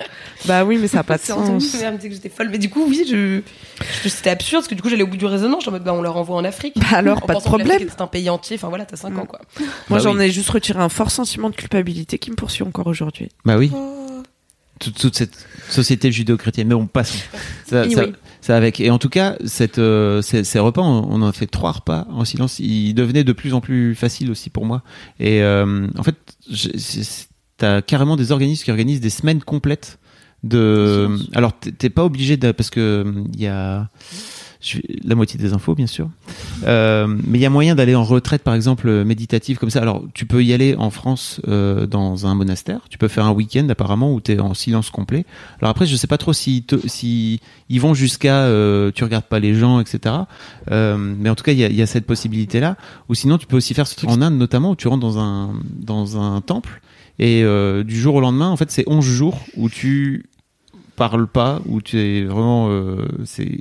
Bah oui, mais ça a pas de C'est entendu, sens. mère me disait que j'étais folle. Mais du coup, oui, je, je- c'était absurde parce que du coup, j'allais au bout du raisonnement. Je en mode, bah, on leur envoie en Afrique. Bah alors, En pas de problème. était un pays entier. Enfin, voilà, t'as 5 Mm. ans, quoi. Moi, Bah j'en oui. ai juste retiré un fort sentiment de culpabilité qui me poursuit encore aujourd'hui. Bah oui. Toute, toute cette société judéo-chrétienne. Mais on passe. Ça, avec. Et en tout cas, cette, euh, ces, ces repas, on, on en a fait trois repas en silence. Ils devenaient de plus en plus faciles aussi pour moi. Et euh, en fait, t'as carrément des organismes qui organisent des semaines complètes de. Alors, t'es- pas obligé de parce que hum, il y a je la moitié des infos, bien sûr. Euh, mais il y a moyen d'aller en retraite, par exemple, méditative comme ça. Alors, tu peux y aller en France euh, dans un monastère. Tu peux faire un week-end apparemment où tu es en silence complet. Alors après, je sais pas trop si, si ils vont jusqu'à euh, tu regardes pas les gens, etc. Euh, mais en tout cas, il y a, cette possibilité-là. Ou sinon, tu peux aussi faire ce truc en Inde notamment où tu rentres dans un dans un temple et du jour au lendemain, en fait, c'est 11 jours où tu parles pas, où tu es vraiment c'est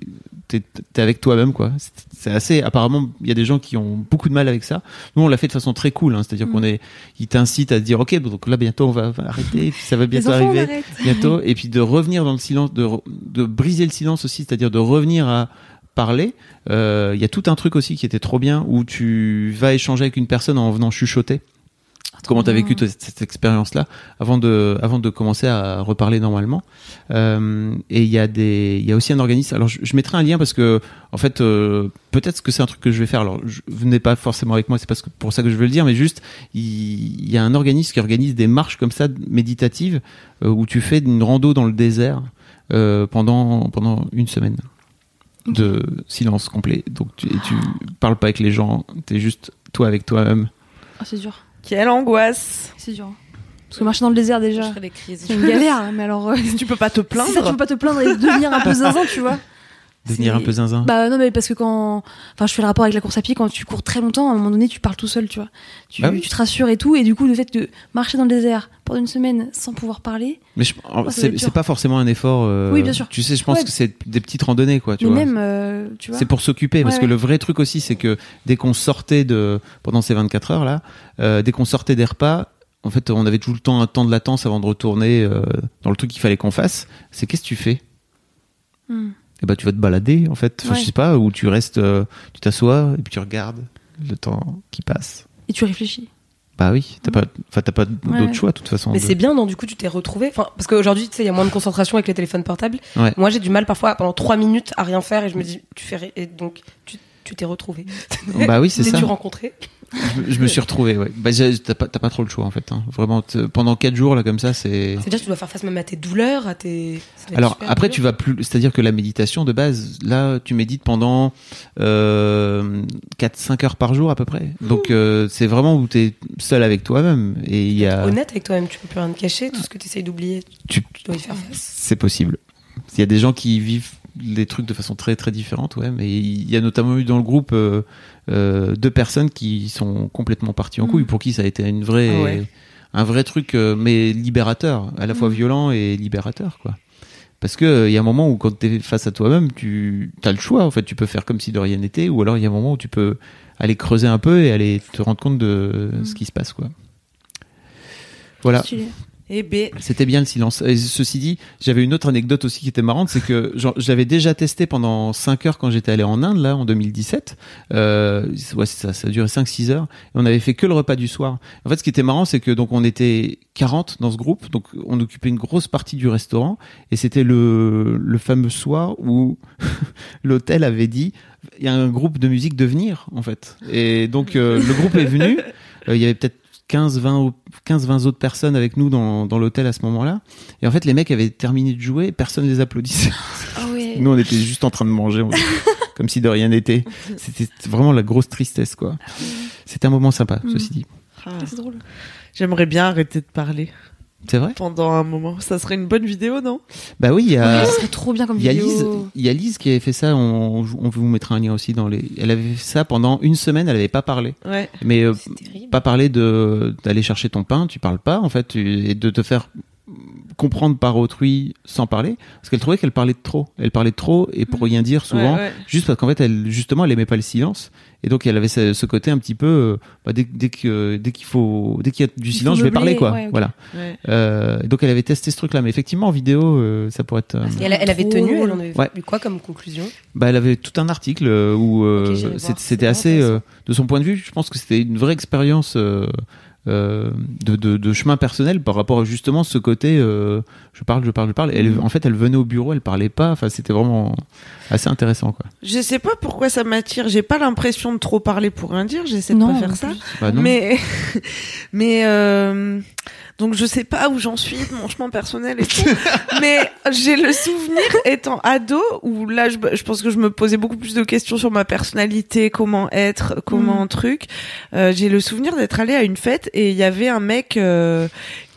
t'es t'es avec toi-même quoi. C'est- assez apparemment il y a des gens qui ont beaucoup de mal avec ça. Nous on l'a fait de façon très cool, hein, c'est-à-dire Mm. qu'on est ils t'incitent à dire ok donc là bientôt on va, arrêter, puis ça va bientôt enfants, arriver bientôt et puis de revenir dans le silence de de briser le silence aussi, c'est-à-dire de revenir à parler. Euh, Il y a tout un truc aussi qui était trop bien où tu vas échanger avec une personne en venant chuchoter. Comment t'as vécu toi, cette expérience-là avant de avant de commencer à reparler normalement Euh, Et il y a des y a aussi un organisme. Alors je, je mettrai un lien parce que en fait euh, peut-être que c'est un truc que je vais faire. Alors je, venez pas forcément avec moi, c'est parce que pour ça que je veux le dire, mais juste il, y a un organisme qui organise des marches comme ça méditatives euh, où tu fais une rando dans le désert pendant pendant une semaine de silence complet. Donc tu, et tu parles pas avec les gens, t'es juste toi avec toi-même. Ah, c'est dur. Quelle angoisse. C'est dur. Parce que marcher dans le désert Je déjà, ferais des crises. c'est une galère. hein, Mais alors, euh, Tu peux pas te ça, tu plaindre. peux pas te plaindre et devenir un peu zinzin, tu vois. Devenir un peu zinzin. Bah non, mais parce que quand. Enfin, je fais le rapport avec la course à pied, quand tu cours très longtemps, à un moment donné, tu parles tout seul, tu vois. Tu, Ah oui. tu te rassures et tout, et du coup, le fait de marcher dans le désert pendant une semaine sans pouvoir parler. Mais doit c'est pas forcément un effort. euh, Oui, bien sûr. Tu sais, je pense Ouais. que c'est des petites randonnées, quoi. Tu mais vois. même, euh, tu vois. C'est pour s'occuper, parce Ouais, que le vrai truc aussi, c'est que dès qu'on sortait de pendant ces 24 heures là, euh, dès qu'on sortait des repas, en fait, on avait tout le temps un temps de latence avant de retourner dans le truc qu'il fallait qu'on fasse. C'est qu'est-ce que tu fais? Hmm. Eh ben, tu vas te balader, en fait. Enfin, Ouais. je sais pas, ou tu restes, euh, tu t'assois et puis tu regardes le temps qui passe. Et tu réfléchis. Bah oui, t'as pas, enfin, t'as pas d'autre Ouais. choix, de toute façon. Mais de- c'est bien, non Du coup, tu t'es retrouvé. Enfin, parce qu'aujourd'hui, tu sais, il y a moins de concentration avec les téléphones portables. Ouais. Moi, j'ai du mal parfois pendant trois minutes à rien faire et je me dis, tu fais. Et donc, tu tu t'es retrouvé. Bah oui, c'est ça. T'es-tu rencontré Je, me- je me suis retrouvé, ouais. Bah, t'as pas, trop le choix, en fait. hein. Vraiment, pendant 4 jours, là, comme ça, c'est. C'est-à-dire que tu dois faire face même à tes douleurs, à tes. Alors après tu vas plus, c'est-à-dire que la méditation de base, là tu médites pendant euh, 4-5 heures par jour à peu près. Donc euh, c'est vraiment où tu es seul avec toi-même et il y a, Honnête avec toi-même, tu peux plus rien te cacher, tout ce que tu essayes d'oublier, tu, tu dois y faire face. c'est possible. Il y a des gens qui vivent les trucs de façon très très différente, ouais. Mais il y a notamment eu dans le groupe euh, euh, deux personnes qui sont complètement parties en Mm. couille pour qui ça a été une vraie, Ah ouais. un vrai truc, euh, mais libérateur, à la fois violent et libérateur, quoi. Parce que il y a un moment où quand t'es face à toi-même, tu as le choix. En fait, tu peux faire comme si de rien n'était, ou alors il y a un moment où tu peux aller creuser un peu et aller te rendre compte de ce qui se passe, quoi. Voilà. Stylé. Et B. C'était bien le silence. Et ceci dit, j'avais une autre anecdote aussi qui était marrante, c'est que j'avais déjà testé pendant 5 heures quand j'étais allé en Inde, là, en 2017. Euh, ouais, ça, ça a duré 5-6 heures. Et on avait fait que le repas du soir. En fait, ce qui était marrant, c'est que donc on était 40 dans ce groupe, donc on occupait une grosse partie du restaurant, et c'était le, le fameux soir où l'hôtel avait dit, il y a un groupe de musique de venir, en fait. Et donc, euh, le groupe est venu. Euh, il y avait peut-être 15-20 15-20 autres personnes avec nous dans, dans l'hôtel à ce moment-là. Et en fait, les mecs avaient terminé de jouer, personne les applaudissait. Ah ouais. Nous, on était juste en train de manger, comme si de rien n'était. C'était vraiment la grosse tristesse, quoi. C'était un moment sympa, ceci dit. Ah, C'est drôle. J'aimerais bien arrêter de parler C'est vrai pendant un moment. Ça serait une bonne vidéo, non? Bah oui, il y a, ça serait trop bien comme il y a vidéo. Lise, il y a Lise qui avait fait ça. On, on vous mettra un lien aussi dans les. Elle avait fait ça pendant une semaine. Elle avait pas parlé, Ouais. mais euh, C'est terrible. pas parler de d'aller chercher ton pain. Tu parles pas en fait, tu- et de te faire comprendre par autrui sans parler, parce qu'elle trouvait qu'elle parlait de trop. Elle parlait de trop et pour rien dire souvent. Ouais, ouais. juste parce qu'en fait elle justement elle aimait pas le silence. Et donc elle avait ce, ce côté un petit peu euh, bah, dès, dès que dès qu'il faut dès qu'il y a du Il silence je vais parler quoi. ouais, voilà. Ouais. euh, donc elle avait testé ce truc là mais effectivement en vidéo euh, ça pourrait être euh, elle, elle avait tenu, elle en avait quoi comme conclusion? Bah elle avait tout un article où euh, c'était- assez euh, de son point de vue je pense que c'était une vraie expérience de, de, de chemin personnel par rapport à justement ce côté euh, je parle je parle je parle elle, en fait elle venait au bureau elle parlait pas enfin c'était vraiment assez intéressant quoi Je sais pas pourquoi ça m'attire. J'ai pas l'impression de trop parler pour rien dire. J'essaie de Non, pas faire non ça. Bah non. Mais, mais euh, donc je sais pas où j'en suis de mon chemin personnel et tout. mais j'ai le souvenir étant ado où là je, je pense que je me posais beaucoup plus de questions sur ma personnalité, comment être, comment truc. Euh, j'ai le souvenir d'être allée à une fête et il y avait un mec euh,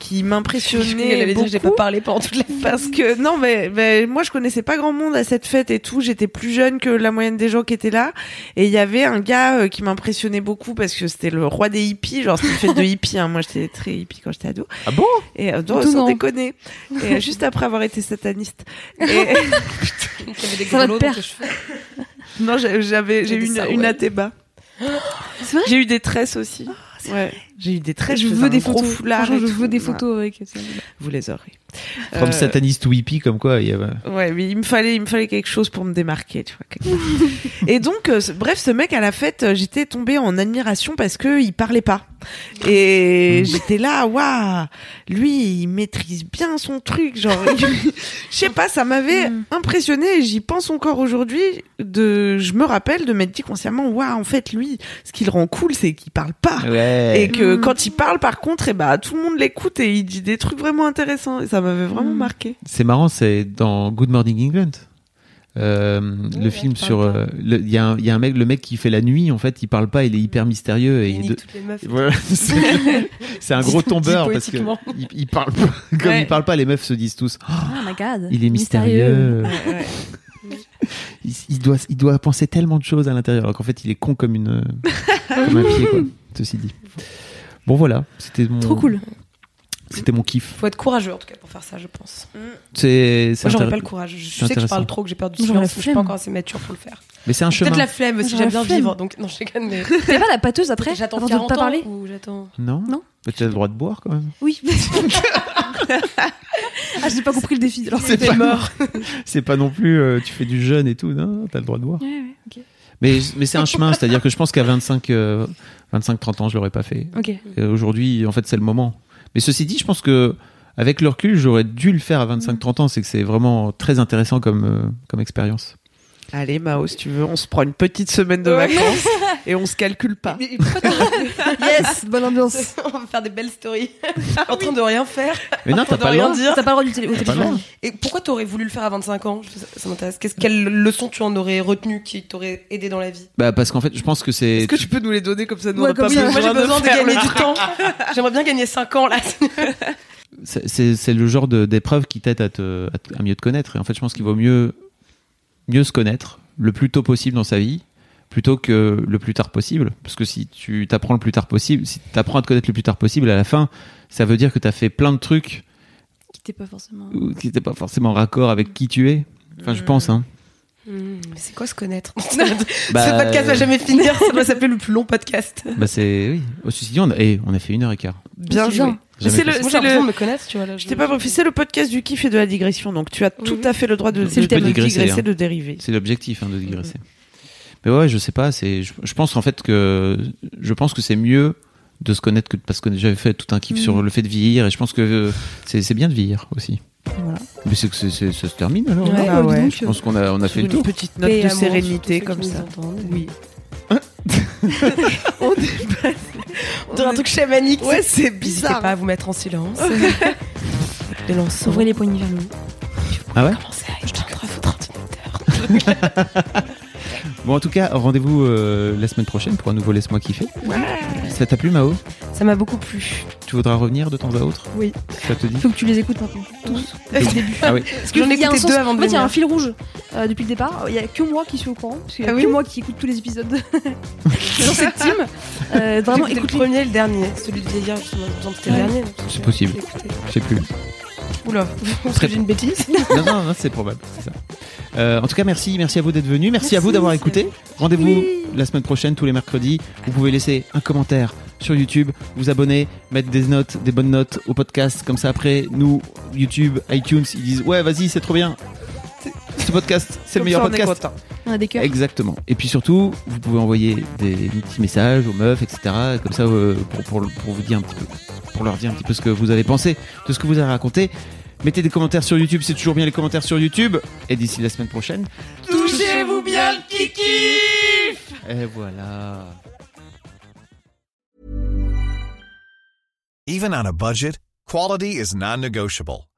qui m'impressionnait beaucoup. j'ai pas parlé pendant toute la Parce que non, mais, mais moi je connaissais pas grand monde à cette fête et tout. J'étais plus jeune que la moyenne des gens qui étaient là. Et il y avait un gars euh, qui m'impressionnait beaucoup parce que c'était le roi des hippies. Genre c'était une fête de hippies. Hein. Moi j'étais très hippie quand j'étais ado. ah bon? Et euh, non, Tout sans déconner. Et euh, juste après avoir été sataniste. Et, des grelots dans tes cheveux. non, j'ai- j'avais j'ai eu une, ça, une ouais. athéba. Vrai? J'ai eu des tresses aussi. Ouais. J'ai eu des tresses. Je veux des photos. foulard je veux des Ouais. photos avec. Vous les aurez. From Euh, sataniste to hippie comme quoi il y avait Ouais, mais il me fallait, il me fallait quelque chose pour me démarquer, tu vois. et donc, euh, bref, ce mec à la fête, euh, j'étais tombée en admiration parce que il parlait pas. Et j'étais là, waouh, lui, il maîtrise bien son truc, genre, je sais pas, ça m'avait impressionné. Et j'y pense encore aujourd'hui. De, je me rappelle de m'être dit consciemment, waouh, en fait, lui, ce qui le rend cool, c'est qu'il parle pas. ouais Et que Mm. quand il parle, par contre, et bah, tout le monde l'écoute et il dit des trucs vraiment intéressants. Et ça m'avait vraiment Mm. marqué. C'est marrant, c'est dans Good Morning England. Euh, le film sur euh, il y, a un- il y a un mec le mec qui fait la nuit en fait il parle pas il est hyper mystérieux et Il de- voilà, c'est un gros tombeur parce que il, il parle pas comme Ouais. il parle pas les meufs se disent tous Oh, Oh my god. il est mystérieux, Ouais, ouais. Il, il doit il doit penser tellement de choses à l'intérieur alors qu'en fait il est con comme une comme un pied quoi ceci dit bon voilà c'était mon Trop cool. C'était mon kiff Faut être courageux en tout cas pour faire ça, je pense. c'est c'est Moi, j'aurais pas le courage. Je sais que je parle trop, que j'ai peur du silence, je suis pas encore assez mature pour le faire. mais c'est un chemin Peut-être la flemme aussi, j'aime bien vivre. Donc, non, je déconne, mais. T'avais pas la pâteuse après J'attends avant 40 de pas parler ou j'attends. non Non. Mais tu as le droit de boire quand même Oui. ah, j'ai pas compris le défi. Alors c'est pas mort c'est pas non plus euh, tu fais du jeûne et tout non t'as le droit de boire Ouais, ouais, ok. Mais, mais c'est un chemin, c'est-à-dire que je pense qu'à 25, euh, 25-30 ans, je l'aurais pas fait. Ok. Et Aujourd'hui, en fait, c'est le moment. Mais ceci dit, je pense que avec le recul, j'aurais dû le faire à 25-30 ans. C'est que c'est vraiment très intéressant comme, euh, comme expérience. Allez, Mao, si tu veux, on se prend une petite semaine de vacances et on se calcule pas. Yes, bonne ambiance. On va faire des belles stories. en train de rien faire. Mais non, t'as de pas rien dire. T'as pas le droit du télé- au T'as pas le téléphone. droit. Et pourquoi t'aurais voulu le faire à 25 ans Ça, m'intéresse. Qu'est-ce- Quelle leçon tu en aurais retenu qui t'aurait aidé dans la vie? Bah, parce qu'en fait, je pense que c'est. Est-ce que tu peux nous les donner comme ça nous Ouais, on n'a pas comme ça. Moi, j'ai besoin de faire gagner du temps. J'aimerais bien gagner 5 ans là. c'est- le genre de- d'épreuve qui t'aide à, à mieux te connaître. Et en fait, je pense qu'il vaut mieux, mieux se connaître le plus tôt possible dans sa vie plutôt que le plus tard possible. Parce que si tu t'apprends le plus tard possible, si tu apprends à te connaître le plus tard possible, à la fin, ça veut dire que tu as fait plein de trucs Qui t'es pas forcément. ou- qui n'étaient pas forcément en raccord avec qui tu es. Enfin, je pense. Hein. Hmm, mais c'est quoi se connaître Bah, Ce podcast va jamais finir, ça doit s'appeler le plus long podcast. Bah c'est oui. Au dit, on a, et on a fait une heure et quart. Bien joué. C'est le, c'est me connaître, tu vois. Là, je t'ai pas compris, c'est le podcast du kiff et de la digression, donc tu as tout Oui. à fait le droit de, C'est le de-. Digresser, digresser, hein. de dériver. C'est l'objectif hein, de digresser. Mais ouais, je sais pas. C'est, je, je pense en fait que je pense que c'est mieux de se connaître que parce que j'avais fait tout un kiff sur le fait de vieillir et je pense que euh, c'est, c'est bien de vieillir aussi. Voilà. Mais c'est que c'est, c'est- ça se termine alors. Ouais, hein bah ouais. Je pense qu'on a on a fait Sur le une tour. petite note et de sérénité comme ça. nous entendent. Oui. On dirait un truc chamanique. Ouais, c'est N'hésitez bizarre. pas à vous mettre en silence. Les lançons. Ouvrez les poignées vers le haut. Ah ouais. Commencez à éteindre votre ordinateur. Bon en tout cas, rendez-vous euh, la semaine prochaine pour un nouveau laisse-moi kiffer. Ça t'a plu Mao? Ça m'a beaucoup plu. Tu voudras revenir de temps à autre? Oui. Ça te dit? Faut que tu les écoutes maintenant. Tous. Depuis le début. Ah oui. Parce que J'en ai écouté sens- deux avant de En fait, il y a un fil rouge euh, depuis le départ. Il y a que moi qui suis au courant. Parce qu'il y a Ah que moi qui écoute tous les épisodes dans cette team. Euh, vraiment, écouté le écoute premier et le dernier. Celui de vieillard, justement. De le dernier. C'est possible. Je sais plus. Oula, j'ai une bêtise. non, non, non, c'est probable. c'est ça. Euh, en tout cas, merci, merci à vous d'être venus. Merci, à vous d'avoir écouté. Rendez-vous la semaine prochaine, tous les mercredis. Vous pouvez laisser un commentaire sur YouTube, vous abonner, mettre des notes, des bonnes notes au podcast. Comme ça, après, nous, YouTube, iTunes, ils disent Ouais, vas-y, c'est trop bien. Ce podcast, c'est le meilleur ça, on est podcast. content. On a des cœurs. Exactement. Et puis surtout, vous pouvez envoyer des petits messages aux meufs, etc. Comme ça, euh, pour, pour, pour vous dire un petit peu, pour leur dire un petit peu ce que vous avez pensé de ce que vous avez raconté. Mettez des commentaires sur YouTube, c'est toujours bien les commentaires sur YouTube. Et d'ici la semaine prochaine, Touchez-vous bien le kiki et voilà. Even on a budget, quality is non-negotiable.